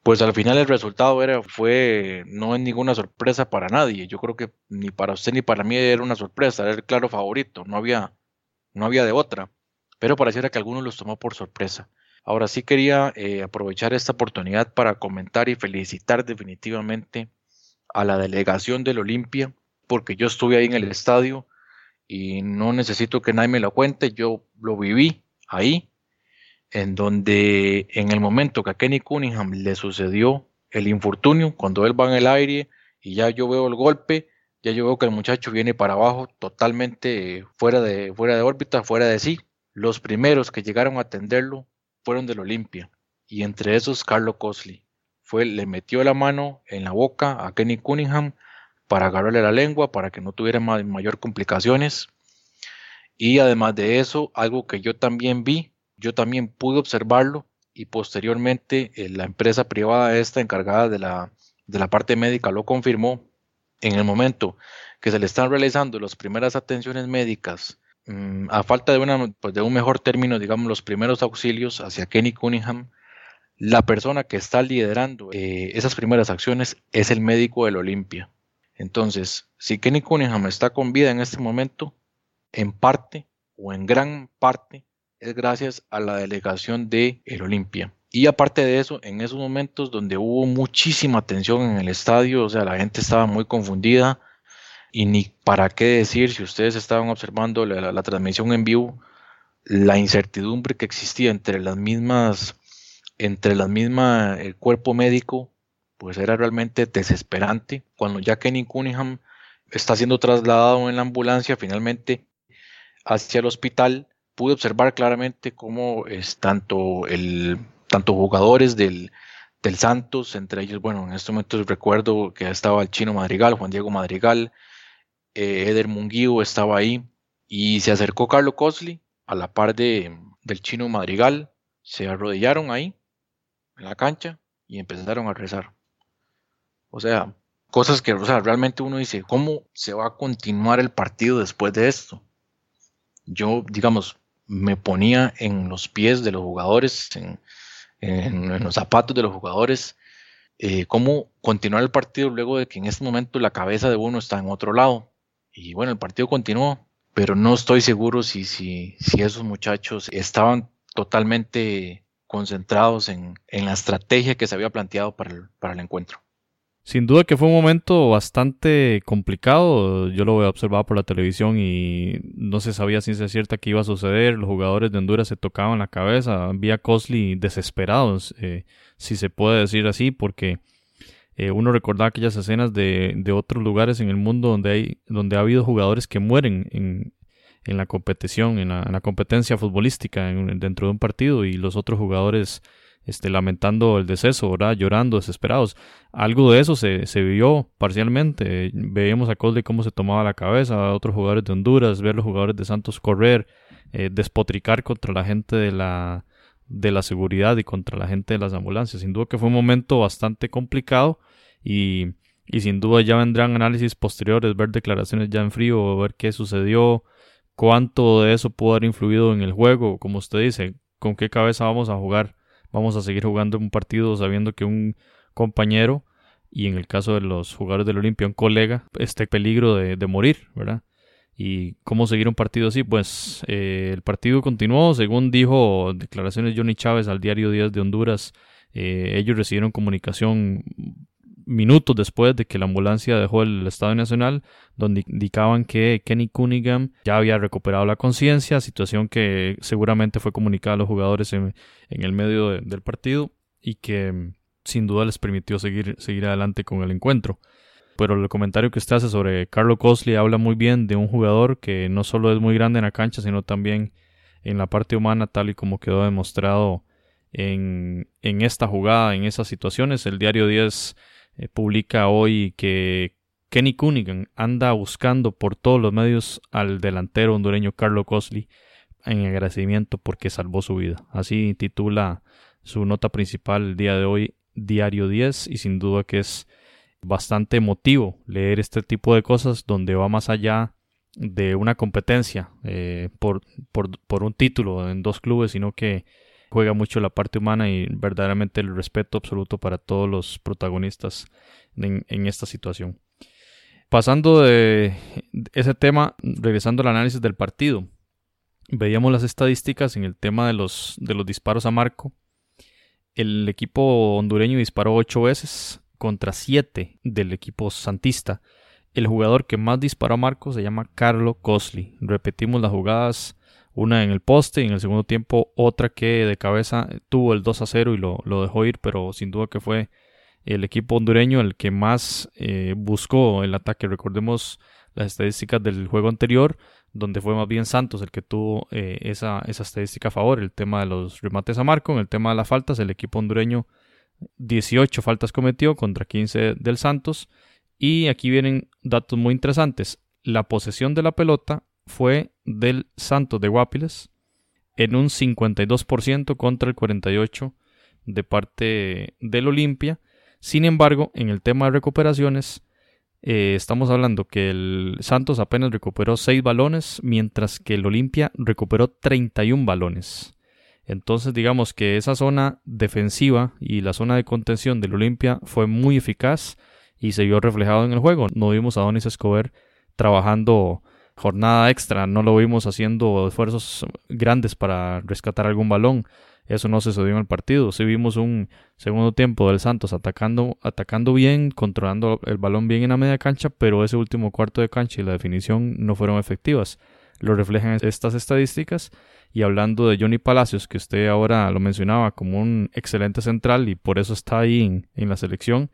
pues al final el resultado era, fue, no es ninguna sorpresa para nadie. Yo creo que ni para usted ni para mí era una sorpresa, era el claro favorito, no había, no había de otra. Pero pareciera que algunos los tomó por sorpresa. Ahora sí quería eh, aprovechar esta oportunidad para comentar y felicitar definitivamente a la delegación del Olimpia, porque yo estuve ahí en el estadio y no necesito que nadie me lo cuente, yo lo viví ahí en donde en el momento que a Kenny Cunningham le sucedió el infortunio, cuando él va en el aire y ya yo veo el golpe, Ya yo veo que el muchacho viene para abajo totalmente fuera de, fuera de órbita, fuera de sí. Los primeros que llegaron a atenderlo fueron del Olimpia y entre esos Carlos Cosley. Fue, le metió la mano en la boca a Kenny Cunningham para agarrarle la lengua, para que no tuviera mayor complicaciones. Y además de eso, algo que yo también vi, yo también pude observarlo y posteriormente eh, la empresa privada esta encargada de la, de la parte médica lo confirmó. En el momento que se le están realizando las primeras atenciones médicas, a falta pues de un mejor término, digamos, los primeros auxilios hacia Kenny Cunningham, la persona que está liderando eh, esas primeras acciones es el médico del Olimpia. Entonces, si Kenny Cunningham está con vida en este momento, en parte o en gran parte es gracias a la delegación de el Olimpia. Y aparte de eso, en esos momentos donde hubo muchísima tensión en el estadio, o sea, la gente estaba muy confundida y ni para qué decir si ustedes estaban observando la, transmisión en vivo, la incertidumbre que existía entre las mismas, entre las mismas, el cuerpo médico, pues era realmente desesperante. Cuando ya Kenny Cunningham está siendo trasladado en la ambulancia finalmente hacia el hospital, pude observar claramente cómo es tanto el tanto jugadores del, del Santos, entre ellos, bueno, en estos momentos recuerdo que estaba el chino Madrigal, Juan Diego Madrigal, eh, Eder Munguío estaba ahí, y se acercó Carlos Cosley a la par de, del chino Madrigal, se arrodillaron ahí en la cancha y empezaron a rezar. O sea, cosas que o sea, realmente uno dice, ¿cómo se va a continuar el partido después de esto? Yo, digamos, me ponía en los pies de los jugadores, en, los zapatos de los jugadores, eh, cómo continuar el partido luego de que en este momento la cabeza de uno está en otro lado. Y bueno, el partido continuó, pero no estoy seguro si, si, esos muchachos estaban totalmente concentrados en, en, la estrategia que se había planteado para para el encuentro. Sin duda que fue un momento bastante complicado. Yo lo observado por la televisión y no se sabía ciencia cierta qué iba a suceder. Los jugadores de Honduras se tocaban la cabeza. Había Cosley desesperados, eh, si se puede decir así, porque eh, uno recordaba aquellas escenas de, de, otros lugares en el mundo donde, hay, donde ha habido jugadores que mueren en, en la competición, en la, competencia futbolística dentro de un partido y los otros jugadores este, lamentando el deceso, ¿verdad? llorando, desesperados. Algo de eso se, se vio parcialmente. Veíamos a Coldey cómo se tomaba la cabeza, a otros jugadores de Honduras, ver a los jugadores de Santos correr, eh, despotricar contra la gente de la, de la seguridad y contra la gente de las ambulancias. Sin duda que fue un momento bastante complicado y, y sin duda ya vendrán análisis posteriores, ver declaraciones ya en frío, ver qué sucedió, cuánto de eso pudo haber influido en el juego, como usted dice, con qué cabeza vamos a jugar vamos a seguir jugando un partido sabiendo que un compañero y en el caso de los jugadores del Olimpia un colega esté en peligro de, morir, ¿verdad? ¿Y cómo seguir un partido así? Pues eh, el partido continuó, según dijo declaraciones Johnny Chávez al diario Díaz de Honduras, eh, ellos recibieron comunicación minutos después de que la ambulancia dejó el Estadio Nacional, donde indicaban que Kenny Cunningham ya había recuperado la conciencia, situación que seguramente fue comunicada a los jugadores en, el medio del partido y que mm, sin duda les permitió seguir, seguir adelante con el encuentro. Pero el comentario que usted hace sobre Carlo Cosley habla muy bien de un jugador que no solo es muy grande en la cancha, sino también en la parte humana, tal y como quedó demostrado en, en esta jugada, en esas situaciones. El diario 10 eh, publica hoy que Kenny Cunningham anda buscando por todos los medios al delantero hondureño Carlos Cosley en agradecimiento porque salvó su vida. Así titula su nota principal el día de hoy, Diario 10, y sin duda que es bastante emotivo leer este tipo de cosas donde va más allá de una competencia eh, por, por, un título en dos clubes, sino que juega mucho la parte humana y verdaderamente el respeto absoluto para todos los protagonistas en, esta situación. Pasando de ese tema, regresando al análisis del partido, veíamos las estadísticas en el tema de los, de los disparos a marco. El equipo hondureño disparó ocho veces contra siete del equipo santista. El jugador que más disparó a marco se llama Carlo Cosley. Repetimos las jugadas una en el poste y en el segundo tiempo otra que de cabeza tuvo el 2 a 0 y lo, dejó ir, pero sin duda que fue el equipo hondureño el que más eh, buscó el ataque. Recordemos las estadísticas del juego anterior, donde fue más bien Santos el que tuvo eh, esa, esa estadística a favor, el tema de los remates a marco, en el tema de las faltas, el equipo hondureño 18 faltas cometió contra 15 del Santos. Y aquí vienen datos muy interesantes. La posesión de la pelota fue del Santos de Guapiles en un 52% contra el 48% de parte del Olimpia. Sin embargo, en el tema de recuperaciones, eh, estamos hablando que el Santos apenas recuperó 6 balones, mientras que el Olimpia recuperó 31 balones. Entonces digamos que esa zona defensiva y la zona de contención del Olimpia fue muy eficaz y se vio reflejado en el juego. No vimos a Donis Escobar trabajando jornada extra, no lo vimos haciendo esfuerzos grandes para rescatar algún balón. Eso no sucedió en el partido. Sí vimos un segundo tiempo del Santos atacando, atacando bien, controlando el balón bien en la media cancha, pero ese último cuarto de cancha y la definición no fueron efectivas. Lo reflejan estas estadísticas y hablando de Johnny Palacios, que usted ahora lo mencionaba como un excelente central y por eso está ahí en, la selección,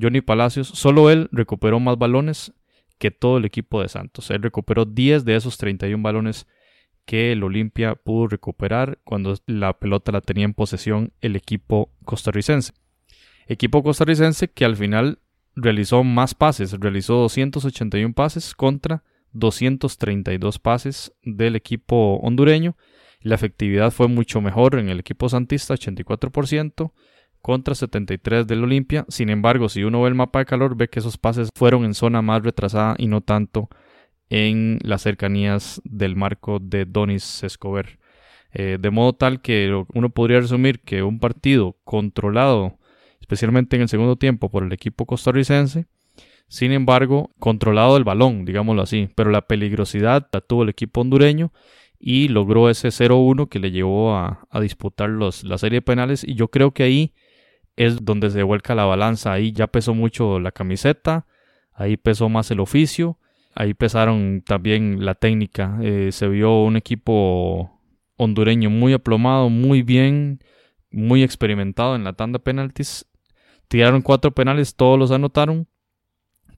Johnny Palacios, solo él recuperó más balones que todo el equipo de Santos. Él recuperó 10 de esos 31 balones que el Olimpia pudo recuperar cuando la pelota la tenía en posesión el equipo costarricense. Equipo costarricense que al final realizó más pases, realizó 281 pases contra 232 pases del equipo hondureño la efectividad fue mucho mejor en el equipo santista, 84% contra 73 del Olimpia. Sin embargo, si uno ve el mapa de calor, ve que esos pases fueron en zona más retrasada y no tanto en las cercanías del marco de Donis Escobar. Eh, de modo tal que uno podría resumir que un partido controlado, especialmente en el segundo tiempo, por el equipo costarricense, sin embargo, controlado el balón, digámoslo así, pero la peligrosidad la tuvo el equipo hondureño y logró ese 0-1 que le llevó a, disputar los, la serie de penales. Y yo creo que ahí es donde se vuelca la balanza, ahí ya pesó mucho la camiseta, ahí pesó más el oficio, ahí pesaron también la técnica, eh, se vio un equipo hondureño muy aplomado, muy bien, muy experimentado en la tanda penaltis, tiraron cuatro penales, todos los anotaron,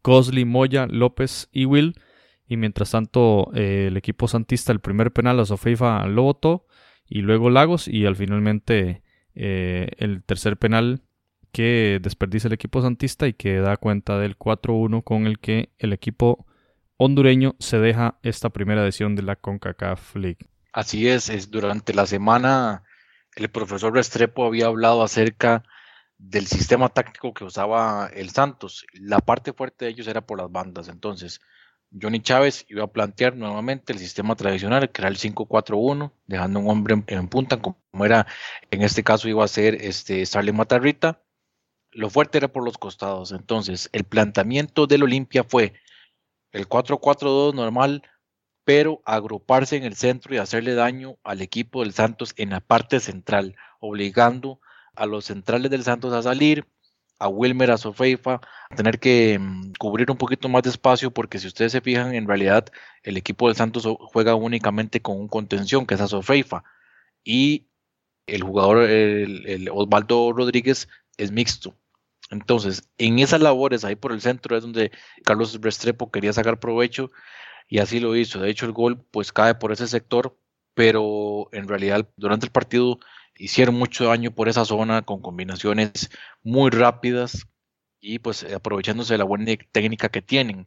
Cosley, Moya, López y Will, y mientras tanto eh, el equipo santista el primer penal a Sofeifa lo votó y luego Lagos y al finalmente eh, el tercer penal que desperdicia el equipo santista y que da cuenta del 4-1 con el que el equipo hondureño se deja esta primera edición de la CONCACAF League. Así es, es durante la semana el profesor Restrepo había hablado acerca del sistema táctico que usaba el Santos. La parte fuerte de ellos era por las bandas, entonces Johnny Chávez iba a plantear nuevamente el sistema tradicional, que era el 5-4-1, dejando un hombre en, punta, como era en este caso iba a ser este Matarrita. Lo fuerte era por los costados. Entonces, el planteamiento del Olimpia fue el 4-4-2 normal, pero agruparse en el centro y hacerle daño al equipo del Santos en la parte central, obligando a los centrales del Santos a salir, a Wilmer, a Sofeifa, tener que mm, cubrir un poquito más de espacio, porque si ustedes se fijan, en realidad el equipo del Santos juega únicamente con un contención, que es a Sofeifa, y el jugador, el, Osvaldo Rodríguez, es mixto. Entonces, en esas labores ahí por el centro es donde Carlos Restrepo quería sacar provecho y así lo hizo. De hecho, el gol pues cae por ese sector, pero en realidad durante el partido hicieron mucho daño por esa zona con combinaciones muy rápidas y pues aprovechándose de la buena técnica que tienen.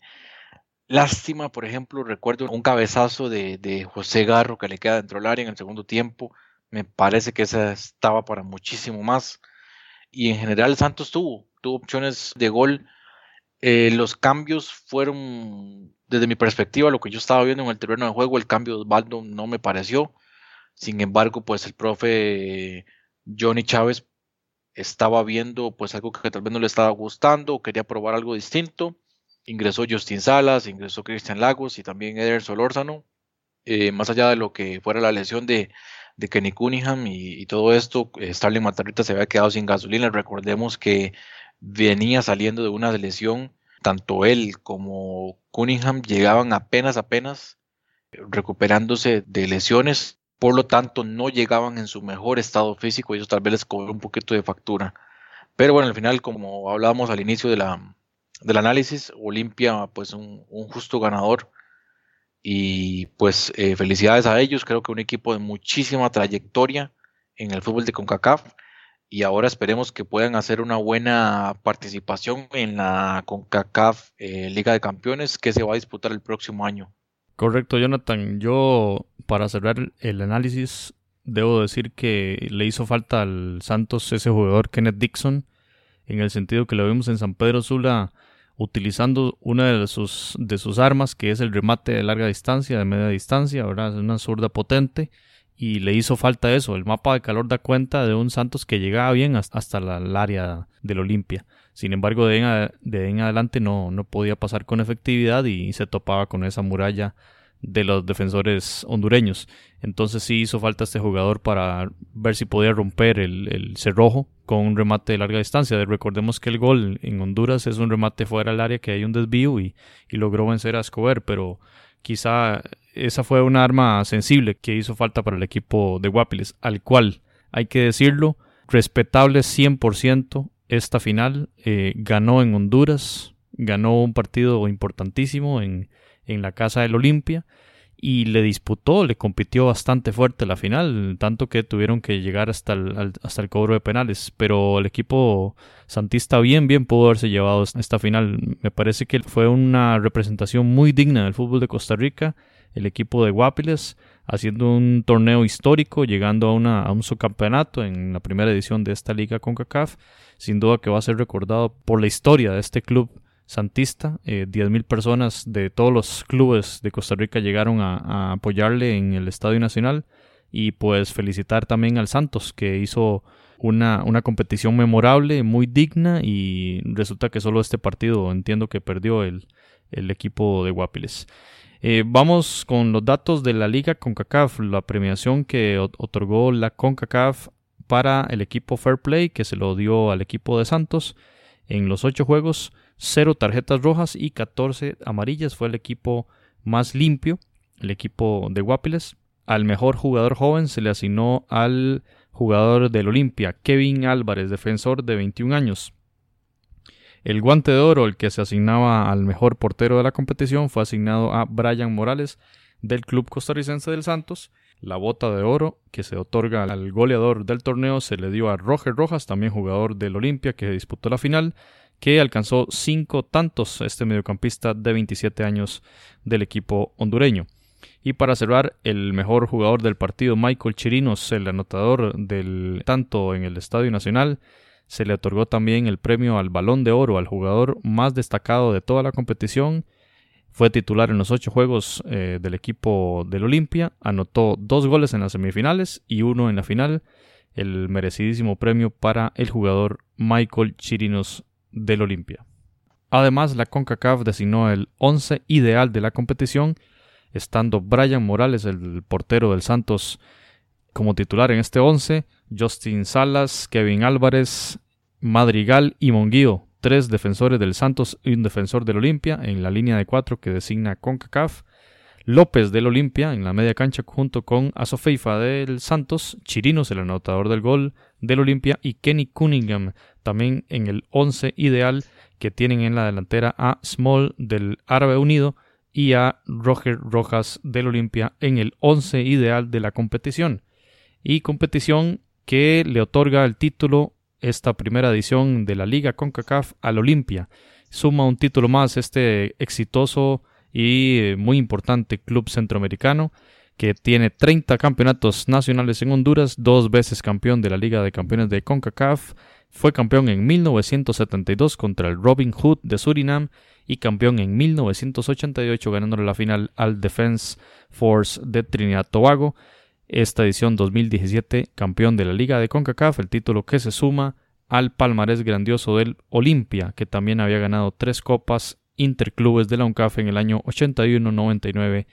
Lástima, por ejemplo, recuerdo un cabezazo de, José Garro que le queda dentro del área en el segundo tiempo. Me parece que esa estaba para muchísimo más. Y en general Santos tuvo, tuvo opciones de gol. Eh, los cambios fueron, desde mi perspectiva, lo que yo estaba viendo en el terreno de juego, el cambio de Osvaldo no me pareció. Sin embargo, pues el profe Johnny Chávez estaba viendo pues algo que tal vez no le estaba gustando o quería probar algo distinto. Ingresó Justin Salas, ingresó Cristian Lagos y también Eder Solórzano. Eh, más allá de lo que fuera la lesión de, Kenny Cunningham y, todo esto, eh, Starling Matarrita se había quedado sin gasolina. Recordemos que venía saliendo de una lesión, tanto él como Cunningham llegaban apenas, apenas recuperándose de lesiones por lo tanto no llegaban en su mejor estado físico y eso tal vez les cobró un poquito de factura. Pero bueno, al final, como hablábamos al inicio de la, del análisis, Olimpia, pues un, justo ganador. Y pues eh, felicidades a ellos, creo que un equipo de muchísima trayectoria en el fútbol de CONCACAF y ahora esperemos que puedan hacer una buena participación en la CONCACAF eh, Liga de Campeones que se va a disputar el próximo año. Correcto, Jonathan. Yo, para cerrar el análisis, debo decir que le hizo falta al Santos ese jugador Kenneth Dixon, en el sentido que lo vimos en San Pedro Sula utilizando una de sus, de sus armas, que es el remate de larga distancia, de media distancia, ¿verdad? Es una zurda potente y le hizo falta eso. El mapa de calor da cuenta de un Santos que llegaba bien hasta el área del Olimpia. Sin embargo, de en, de en adelante no, no podía pasar con efectividad y se topaba con esa muralla de los defensores hondureños. Entonces sí hizo falta este jugador para ver si podía romper el, cerrojo con un remate de larga distancia. Recordemos que el gol en Honduras es un remate fuera del área que hay un desvío y, logró vencer a Escobar, pero quizá esa fue una arma sensible que hizo falta para el equipo de Guapiles, al cual hay que decirlo, respetable 100% esta final, eh, ganó en Honduras, ganó un partido importantísimo en, en la casa del Olimpia y le disputó, le compitió bastante fuerte la final, tanto que tuvieron que llegar hasta el, hasta el cobro de penales, pero el equipo santista bien, bien pudo haberse llevado esta final. Me parece que fue una representación muy digna del fútbol de Costa Rica, el equipo de Guapiles haciendo un torneo histórico, llegando a, una, a un subcampeonato en la primera edición de esta liga con CACAF, sin duda que va a ser recordado por la historia de este club Santista. Eh, 10.000 personas de todos los clubes de Costa Rica llegaron a, apoyarle en el Estadio Nacional. Y pues felicitar también al Santos, que hizo una, una, competición memorable, muy digna. Y resulta que solo este partido entiendo que perdió el, el equipo de Guapiles. Eh, vamos con los datos de la liga CONCACAF, la premiación que otorgó la CONCACAF para el equipo Fair Play, que se lo dio al equipo de Santos en los ocho juegos. 0 tarjetas rojas y 14 amarillas. Fue el equipo más limpio, el equipo de Guapiles. Al mejor jugador joven se le asignó al jugador del Olimpia, Kevin Álvarez, defensor de 21 años. El guante de oro, el que se asignaba al mejor portero de la competición, fue asignado a Brian Morales del club costarricense del Santos. La bota de oro que se otorga al goleador del torneo se le dio a Roger Rojas, también jugador del Olimpia que disputó la final que alcanzó cinco tantos este mediocampista de 27 años del equipo hondureño. Y para cerrar, el mejor jugador del partido, Michael Chirinos, el anotador del tanto en el Estadio Nacional, se le otorgó también el premio al Balón de Oro al jugador más destacado de toda la competición. Fue titular en los ocho juegos eh, del equipo del Olimpia, anotó dos goles en las semifinales y uno en la final. El merecidísimo premio para el jugador Michael Chirinos del Olimpia. Además, la CONCACAF designó el 11 ideal de la competición, estando Brian Morales, el portero del Santos, como titular en este 11, Justin Salas, Kevin Álvarez, Madrigal y Monguío, tres defensores del Santos y un defensor del Olimpia en la línea de cuatro que designa CONCACAF, López del Olimpia en la media cancha junto con Asofeifa del Santos, Chirinos el anotador del gol del Olimpia y Kenny Cunningham también en el 11 ideal que tienen en la delantera a Small del Árabe Unido y a Roger Rojas del Olimpia en el 11 ideal de la competición. Y competición que le otorga el título esta primera edición de la Liga CONCACAF al Olimpia. Suma un título más este exitoso y eh, muy importante club centroamericano que tiene 30 campeonatos nacionales en Honduras, dos veces campeón de la Liga de Campeones de CONCACAF, fue campeón en 1972 contra el Robin Hood de Surinam y campeón en 1988 ganándole la final al Defense Force de Trinidad Tobago. Esta edición 2017 campeón de la Liga de CONCACAF, el título que se suma al palmarés grandioso del Olimpia, que también había ganado tres copas interclubes de la UNCAF en el año 81, 99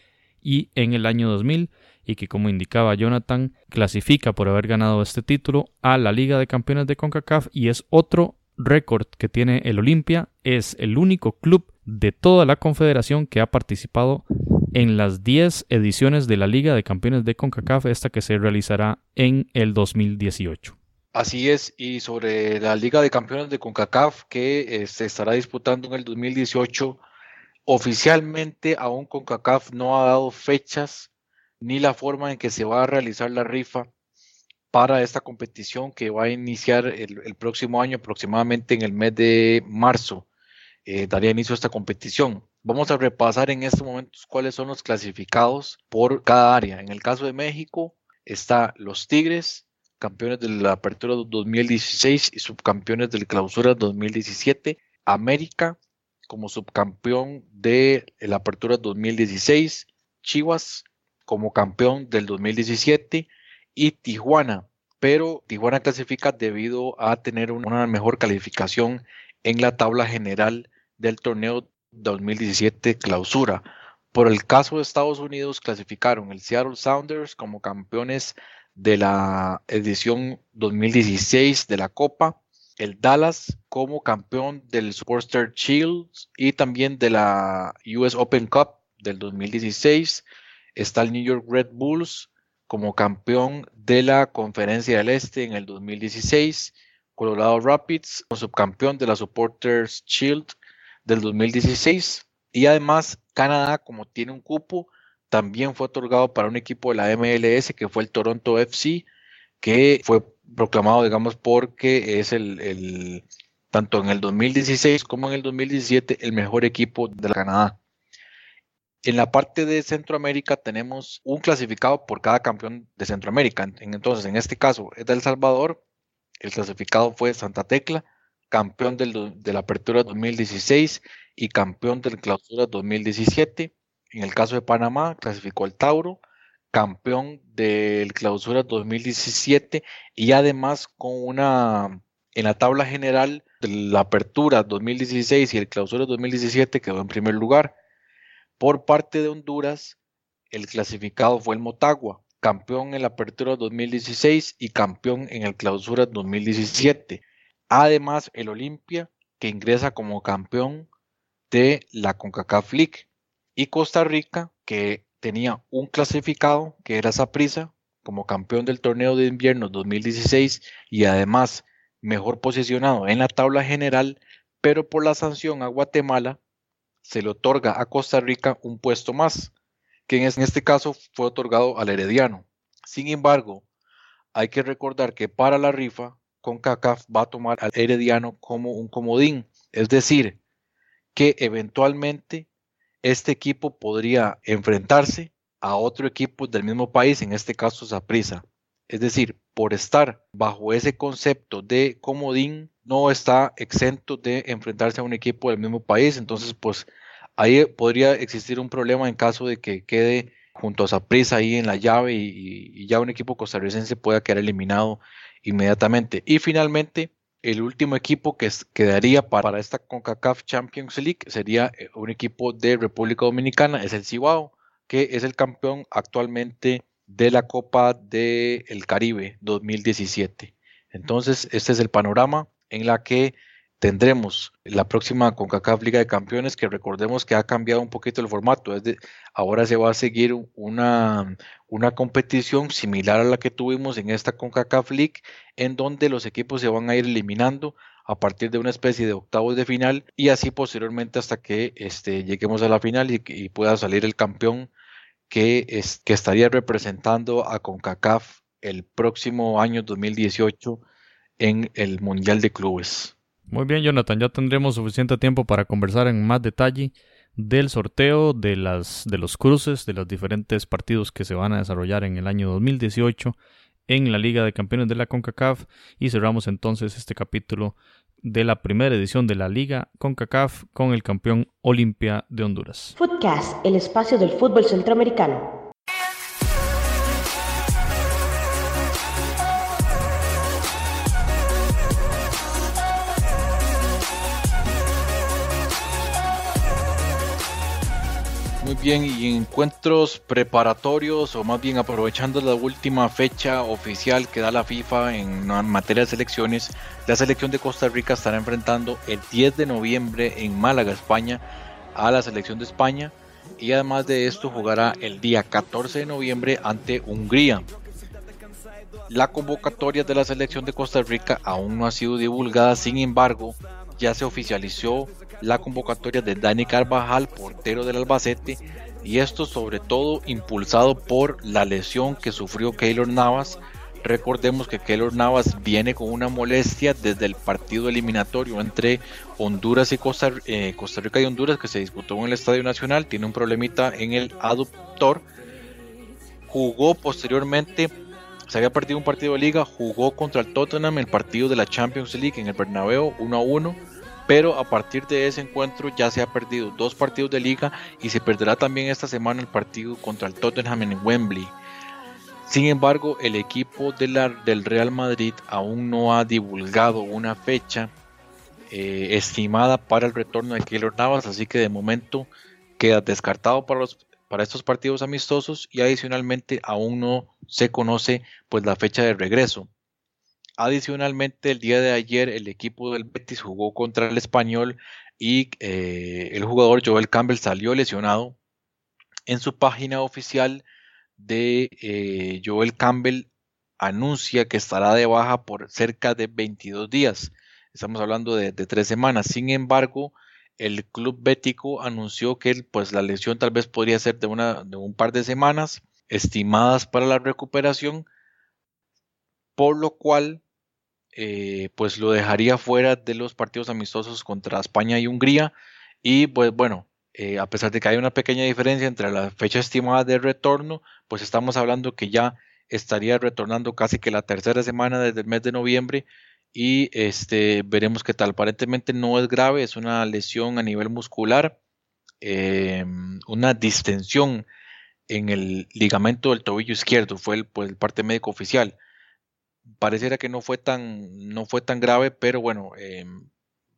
y en el año 2000 y que como indicaba Jonathan clasifica por haber ganado este título a la Liga de Campeones de CONCACAF y es otro récord que tiene el Olimpia, es el único club de toda la confederación que ha participado en las 10 ediciones de la Liga de Campeones de CONCACAF, esta que se realizará en el 2018. Así es, y sobre la Liga de Campeones de CONCACAF que eh, se estará disputando en el 2018, oficialmente aún CONCACAF no ha dado fechas ni la forma en que se va a realizar la rifa para esta competición que va a iniciar el, próximo año, aproximadamente en el mes de marzo. Eh, daría inicio a esta competición. Vamos a repasar en estos momentos cuáles son los clasificados por cada área. En el caso de México está los Tigres, campeones de la Apertura 2016 y subcampeones del Clausura 2017. América como subcampeón de la Apertura 2016. Chivas como campeón del 2017 y Tijuana, pero Tijuana clasifica debido a tener una mejor calificación en la tabla general del torneo 2017 clausura. Por el caso de Estados Unidos, clasificaron el Seattle Sounders como campeones de la edición 2016 de la Copa, el Dallas como campeón del Sportster Shields y también de la US Open Cup del 2016. Está el New York Red Bulls como campeón de la Conferencia del Este en el 2016, Colorado Rapids como subcampeón de la Supporters Shield del 2016 y además Canadá como tiene un cupo también fue otorgado para un equipo de la MLS que fue el Toronto FC que fue proclamado digamos porque es el, el tanto en el 2016 como en el 2017 el mejor equipo de la Canadá. En la parte de Centroamérica tenemos un clasificado por cada campeón de Centroamérica. Entonces, en este caso es El Salvador. El clasificado fue Santa Tecla, campeón de la Apertura 2016 y campeón del Clausura 2017. En el caso de Panamá, clasificó el Tauro, campeón del Clausura 2017 y además con una en la tabla general de la Apertura 2016 y el Clausura 2017 quedó en primer lugar. Por parte de Honduras, el clasificado fue el Motagua, campeón en la Apertura 2016 y campeón en el Clausura 2017. Además, el Olimpia, que ingresa como campeón de la CONCACAF League. Y Costa Rica, que tenía un clasificado, que era Saprissa, como campeón del torneo de invierno 2016 y además mejor posicionado en la tabla general, pero por la sanción a Guatemala se le otorga a Costa Rica un puesto más, que en este caso fue otorgado al Herediano. Sin embargo, hay que recordar que para la rifa, CONCACAF va a tomar al Herediano como un comodín, es decir, que eventualmente este equipo podría enfrentarse a otro equipo del mismo país, en este caso Zaprisa. Es decir, por estar bajo ese concepto de comodín, no está exento de enfrentarse a un equipo del mismo país. Entonces, pues ahí podría existir un problema en caso de que quede junto a Saprissa ahí en la llave y, ya un equipo costarricense pueda quedar eliminado inmediatamente. Y finalmente, el último equipo que quedaría para esta CONCACAF Champions League sería eh, un equipo de República Dominicana, es el Cibao, que es el campeón actualmente de la Copa del Caribe 2017. Entonces, este es el panorama en la que tendremos la próxima CONCACAF Liga de Campeones, que recordemos que ha cambiado un poquito el formato. Es de, ahora se va a seguir una, una competición similar a la que tuvimos en esta CONCACAF League, en donde los equipos se van a ir eliminando a partir de una especie de octavos de final y así posteriormente hasta que este, lleguemos a la final y, pueda salir el campeón que, que estaría representando a CONCACAF el próximo año 2018 en el Mundial de Clubes. Muy bien, Jonathan, ya tendremos suficiente tiempo para conversar en más detalle del sorteo, de, las, de los cruces, de los diferentes partidos que se van a desarrollar en el año 2018 en la Liga de Campeones de la CONCACAF y cerramos entonces este capítulo de la primera edición de la Liga CONCACAF con el campeón Olimpia de Honduras. Footcast, el espacio del fútbol centroamericano. Bien, y encuentros preparatorios o más bien aprovechando la última fecha oficial que da la FIFA en materia de selecciones, la selección de Costa Rica estará enfrentando el 10 de noviembre en Málaga, España, a la selección de España y además de esto jugará el día 14 de noviembre ante Hungría. La convocatoria de la selección de Costa Rica aún no ha sido divulgada, sin embargo, ya se oficializó la convocatoria de Dani Carvajal, portero del Albacete, y esto sobre todo impulsado por la lesión que sufrió Keylor Navas. Recordemos que Keylor Navas viene con una molestia desde el partido eliminatorio entre Honduras y Costa, eh, Costa Rica y Honduras que se disputó en el Estadio Nacional. Tiene un problemita en el aductor. Jugó posteriormente se había perdido un partido de liga, jugó contra el Tottenham el partido de la Champions League en el Bernabéu 1 a 1, pero a partir de ese encuentro ya se ha perdido dos partidos de liga y se perderá también esta semana el partido contra el Tottenham en Wembley. Sin embargo, el equipo del Real Madrid aún no ha divulgado una fecha eh, estimada para el retorno de Keylor Navas, así que de momento queda descartado para los para estos partidos amistosos y adicionalmente aún no se conoce pues la fecha de regreso. Adicionalmente el día de ayer el equipo del Betis jugó contra el español y eh, el jugador Joel Campbell salió lesionado. En su página oficial de eh, Joel Campbell anuncia que estará de baja por cerca de 22 días. Estamos hablando de, de tres semanas. Sin embargo, el club bético anunció que pues, la lesión tal vez podría ser de, una, de un par de semanas estimadas para la recuperación, por lo cual eh, pues lo dejaría fuera de los partidos amistosos contra España y Hungría. Y pues bueno, eh, a pesar de que hay una pequeña diferencia entre la fecha estimada de retorno, pues estamos hablando que ya estaría retornando casi que la tercera semana desde el mes de noviembre y este, veremos qué tal. Aparentemente no es grave, es una lesión a nivel muscular, em, una distensión en el ligamento del tobillo izquierdo, fue el, pues, el parte médico oficial. Pareciera que no fue tan, no fue tan grave, pero bueno, em,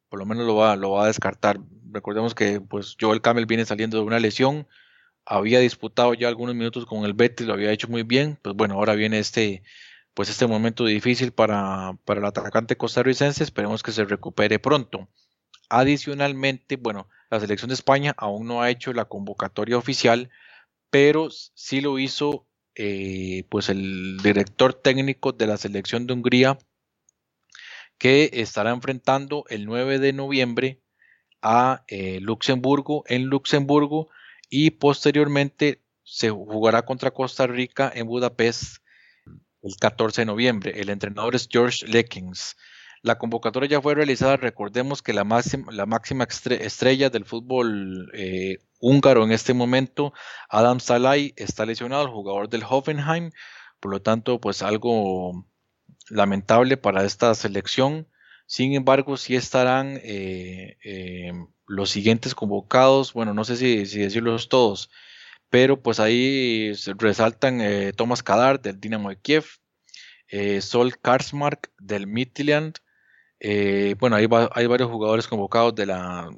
por lo menos lo va, lo va a descartar. Recordemos que pues Joel Camel viene saliendo de una lesión, había disputado ya algunos minutos con el Betis, lo había hecho muy bien, pues bueno, ahora viene este, pues este momento difícil para, para el atacante costarricense, esperemos que se recupere pronto. Adicionalmente, bueno, la selección de España aún no ha hecho la convocatoria oficial, pero sí lo hizo eh, pues el director técnico de la selección de Hungría, que estará enfrentando el 9 de noviembre a eh, Luxemburgo en Luxemburgo y posteriormente se jugará contra Costa Rica en Budapest el 14 de noviembre. El entrenador es George Leckings. La convocatoria ya fue realizada. Recordemos que la máxima, la máxima estrella del fútbol eh, húngaro en este momento, Adam Salai, está lesionado, el jugador del Hoffenheim. Por lo tanto, pues algo lamentable para esta selección. Sin embargo, sí estarán eh, eh, los siguientes convocados. Bueno, no sé si, decirlos todos pero pues ahí resaltan eh, Thomas Kadar del Dinamo de Kiev, Sol Karsmark del Midtjylland, eh, bueno, hay, varios jugadores convocados de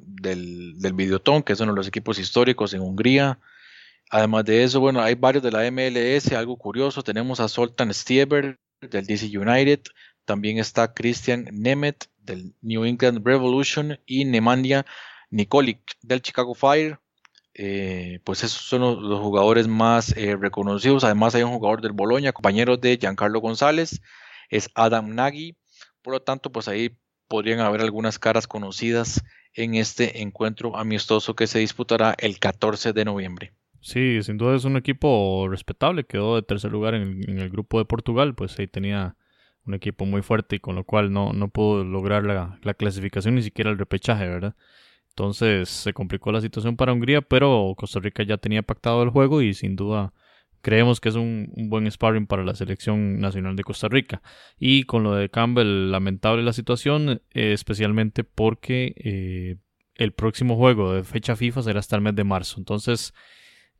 del, del Videoton, que son los equipos históricos en Hungría. Además de eso, bueno, hay varios de la MLS, algo curioso, tenemos a Soltan Stieber del DC United, también está Christian Nemeth del New England Revolution y Nemanja Nikolic del Chicago Fire. Eh, pues esos son los, jugadores más eh, reconocidos. Además hay un jugador del Boloña, compañero de Giancarlo González, es Adam Nagy. Por lo tanto, pues ahí podrían haber algunas caras conocidas en este encuentro amistoso que se disputará el 14 de noviembre. Sí, sin duda es un equipo respetable, quedó de tercer lugar en el, grupo de Portugal, pues ahí tenía un equipo muy fuerte y con lo cual no, no pudo lograr la, la clasificación ni siquiera el repechaje, ¿verdad? Entonces se complicó la situación para Hungría, pero Costa Rica ya tenía pactado el juego y sin duda creemos que es un, buen sparring para la selección nacional de Costa Rica. Y con lo de Campbell, lamentable la situación, eh, especialmente porque eh, el próximo juego de fecha FIFA será hasta el mes de marzo. Entonces,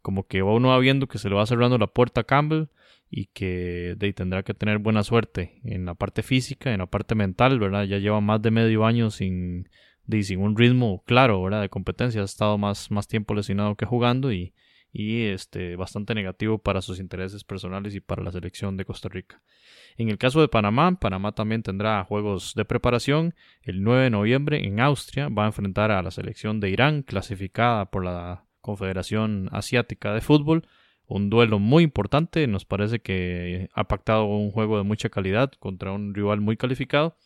como que uno va viendo que se le va cerrando la puerta a Campbell y que de, tendrá que tener buena suerte en la parte física, en la parte mental, ¿verdad? Ya lleva más de medio año sin de, sin un ritmo claro ¿verdad? de competencia. Ha estado más, más tiempo lesionado que jugando y, y este, bastante negativo para sus intereses personales y para la selección de Costa Rica. En el caso de Panamá, Panamá también tendrá juegos de preparación. El 9 de noviembre en Austria va a enfrentar a la selección de Irán, clasificada por la Confederación Asiática de Fútbol. un duelo muy importante. Nos parece que ha pactado un juego de mucha calidad contra un rival muy calificado.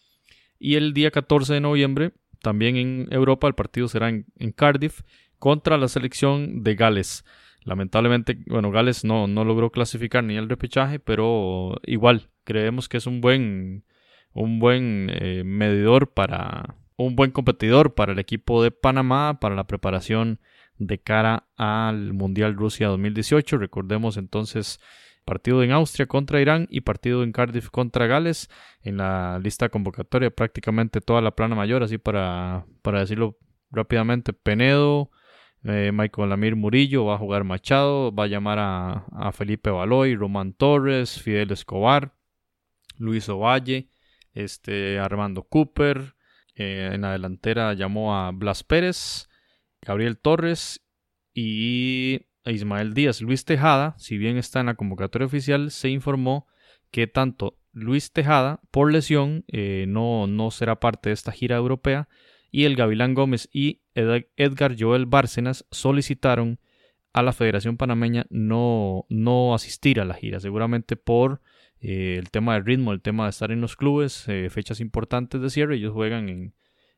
Y el día 14 de noviembre, también en Europa, el partido será en, Cardiff contra la selección de Gales. Lamentablemente, bueno, Gales no, no logró clasificar ni el repechaje, pero igual creemos que es un buen, un buen eh, medidor para un buen competidor para el equipo de Panamá para la preparación de cara al Mundial Rusia 2018. Recordemos entonces partido en Austria contra Irán y partido en Cardiff contra Gales. En la lista convocatoria prácticamente toda la plana mayor, así para, para decirlo rápidamente, Penedo, eh, Michael Amir Murillo, va a jugar Machado, va a llamar a, Felipe Baloy, Román Torres, Fidel Escobar, Luis Ovalle, este, Armando Cooper, eh, en la delantera llamó a Blas Pérez, Gabriel Torres y Ismael Díaz. Luis Tejada, si bien está en la convocatoria oficial, se informó que tanto Luis Tejada, por lesión, eh, no, no será parte de esta gira europea, y el Gavilán Gómez y Edgar Joel Bárcenas solicitaron a la Federación Panameña no, no asistir a la gira, seguramente por eh, el tema del ritmo, el tema de estar en los clubes, eh, fechas importantes de cierre, ellos juegan en,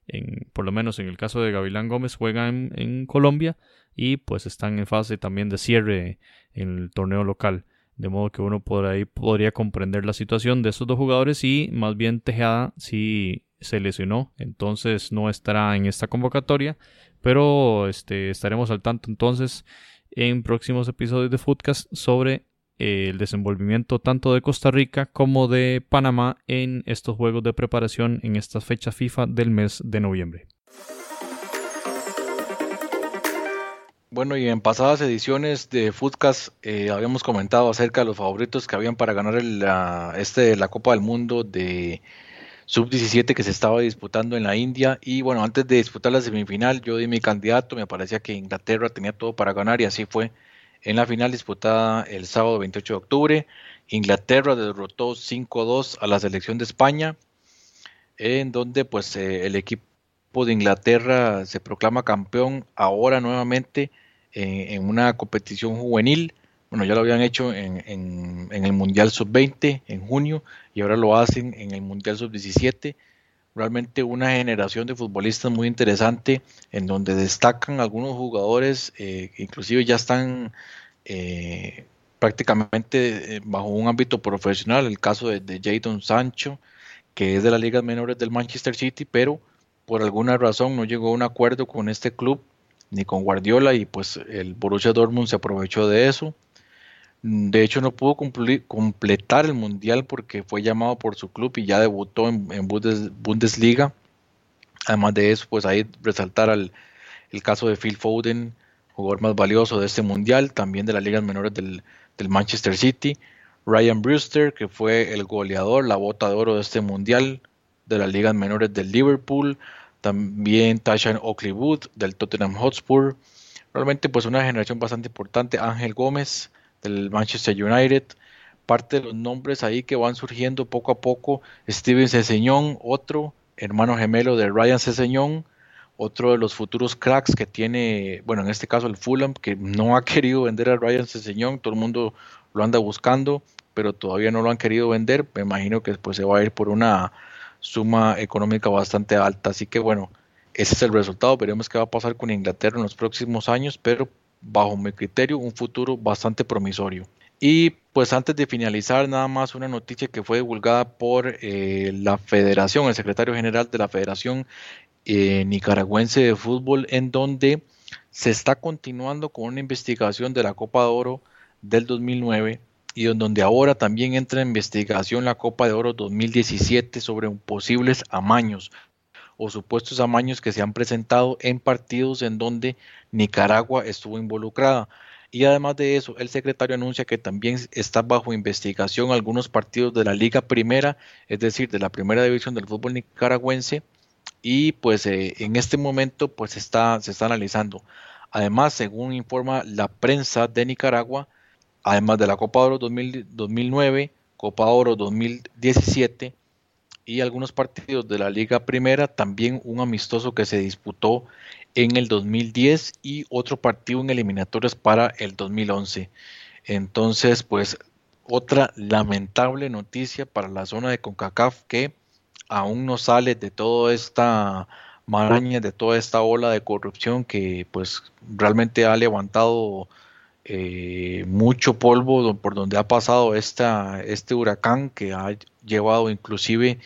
en, por lo menos en el caso de Gavilán Gómez, juegan en, Colombia y pues están en fase también de cierre en el torneo local. De modo que uno por ahí podría comprender la situación de estos dos jugadores y más bien Tejada sí se lesionó, entonces no estará en esta convocatoria, pero este, estaremos al tanto entonces en próximos episodios de Footcast sobre el desenvolvimiento tanto de Costa Rica como de Panamá en estos juegos de preparación en esta fecha FIFA del mes de noviembre. Bueno, y en pasadas ediciones de Footcast eh, habíamos comentado acerca de los favoritos que habían para ganar la, este, la Copa del Mundo de Sub-17 que se estaba disputando en la India. Y bueno, antes de disputar la semifinal, yo di mi candidato, me parecía que Inglaterra tenía todo para ganar y así fue. En la final disputada el sábado 28 de octubre, Inglaterra derrotó 5-2 a la selección de España, en donde pues eh, el equipo de Inglaterra se proclama campeón ahora nuevamente en una competición juvenil. Bueno, ya lo habían hecho en, en el Mundial Sub-20 en junio y ahora lo hacen en el Mundial Sub-17 realmente una generación de futbolistas muy interesante en donde destacan algunos jugadores eh, inclusive ya están eh, prácticamente eh, bajo un ámbito profesional, el caso de, de Jadon Sancho, que es de las ligas menores del Manchester City, pero por alguna razón no llegó a un acuerdo con este club ni con Guardiola y pues el Borussia Dortmund se aprovechó de eso. De hecho, no pudo completar el Mundial porque fue llamado por su club y ya debutó en, Bundesliga. Además de eso, pues ahí resaltar el caso de Phil Foden, jugador más valioso de este Mundial, también de las ligas menores del, Manchester City. Ryan Brewster, que fue el goleador, la bota de oro de este Mundial, de las ligas menores del Liverpool. También Tashan Oakley Wood, del Tottenham Hotspur. Realmente, pues una generación bastante importante. Ángel Gómez, del Manchester United. Parte de los nombres ahí que van surgiendo poco a poco. Steven Ceseñón, otro hermano gemelo de Ryan Ceseñón, otro de los futuros cracks que tiene, bueno, en este caso el Fulham, que no ha querido vender a Ryan Ceseñón, todo el mundo lo anda buscando, pero todavía no lo han querido vender. Me imagino que después se va a ir por una suma económica bastante alta. Así que bueno, ese es el resultado. Veremos qué va a pasar con Inglaterra en los próximos años, pero bajo mi criterio, un futuro bastante promisorio. Y pues antes de finalizar, nada más una noticia que fue divulgada por eh, la Federación, el secretario general de la Federación eh, Nicaragüense de Fútbol, en donde se está continuando con una investigación de la Copa de Oro del 2009 y en donde ahora también entra en investigación la Copa de Oro 2017 sobre posibles amaños o supuestos amaños que se han presentado en partidos en donde Nicaragua estuvo involucrada. Y además de eso, el secretario anuncia que también está bajo investigación algunos partidos de la Liga Primera, es decir, de la Primera División del fútbol nicaragüense, y pues eh, en este momento pues está, se está analizando. Además, según informa la prensa de Nicaragua, además de la Copa Oro 2009, Copa Oro 2017, y algunos partidos de la Liga Primera, también un amistoso que se disputó en el 2010 y otro partido en eliminatorias para el 2011. Entonces, pues otra lamentable noticia para la zona de CONCACAF que aún no sale de toda esta maraña, de toda esta ola de corrupción que pues realmente ha levantado eh, mucho polvo por donde ha pasado esta, este huracán que ha llevado inclusive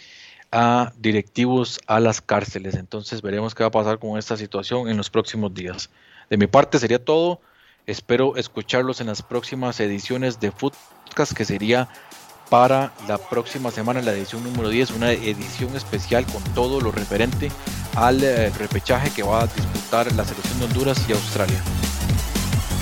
a directivos a las cárceles. Entonces veremos qué va a pasar con esta situación en los próximos días. De mi parte sería todo. Espero escucharlos en las próximas ediciones de Footcast, que sería para la próxima semana, la edición número 10, una edición especial con todo lo referente al eh, repechaje que va a disputar la selección de Honduras y Australia.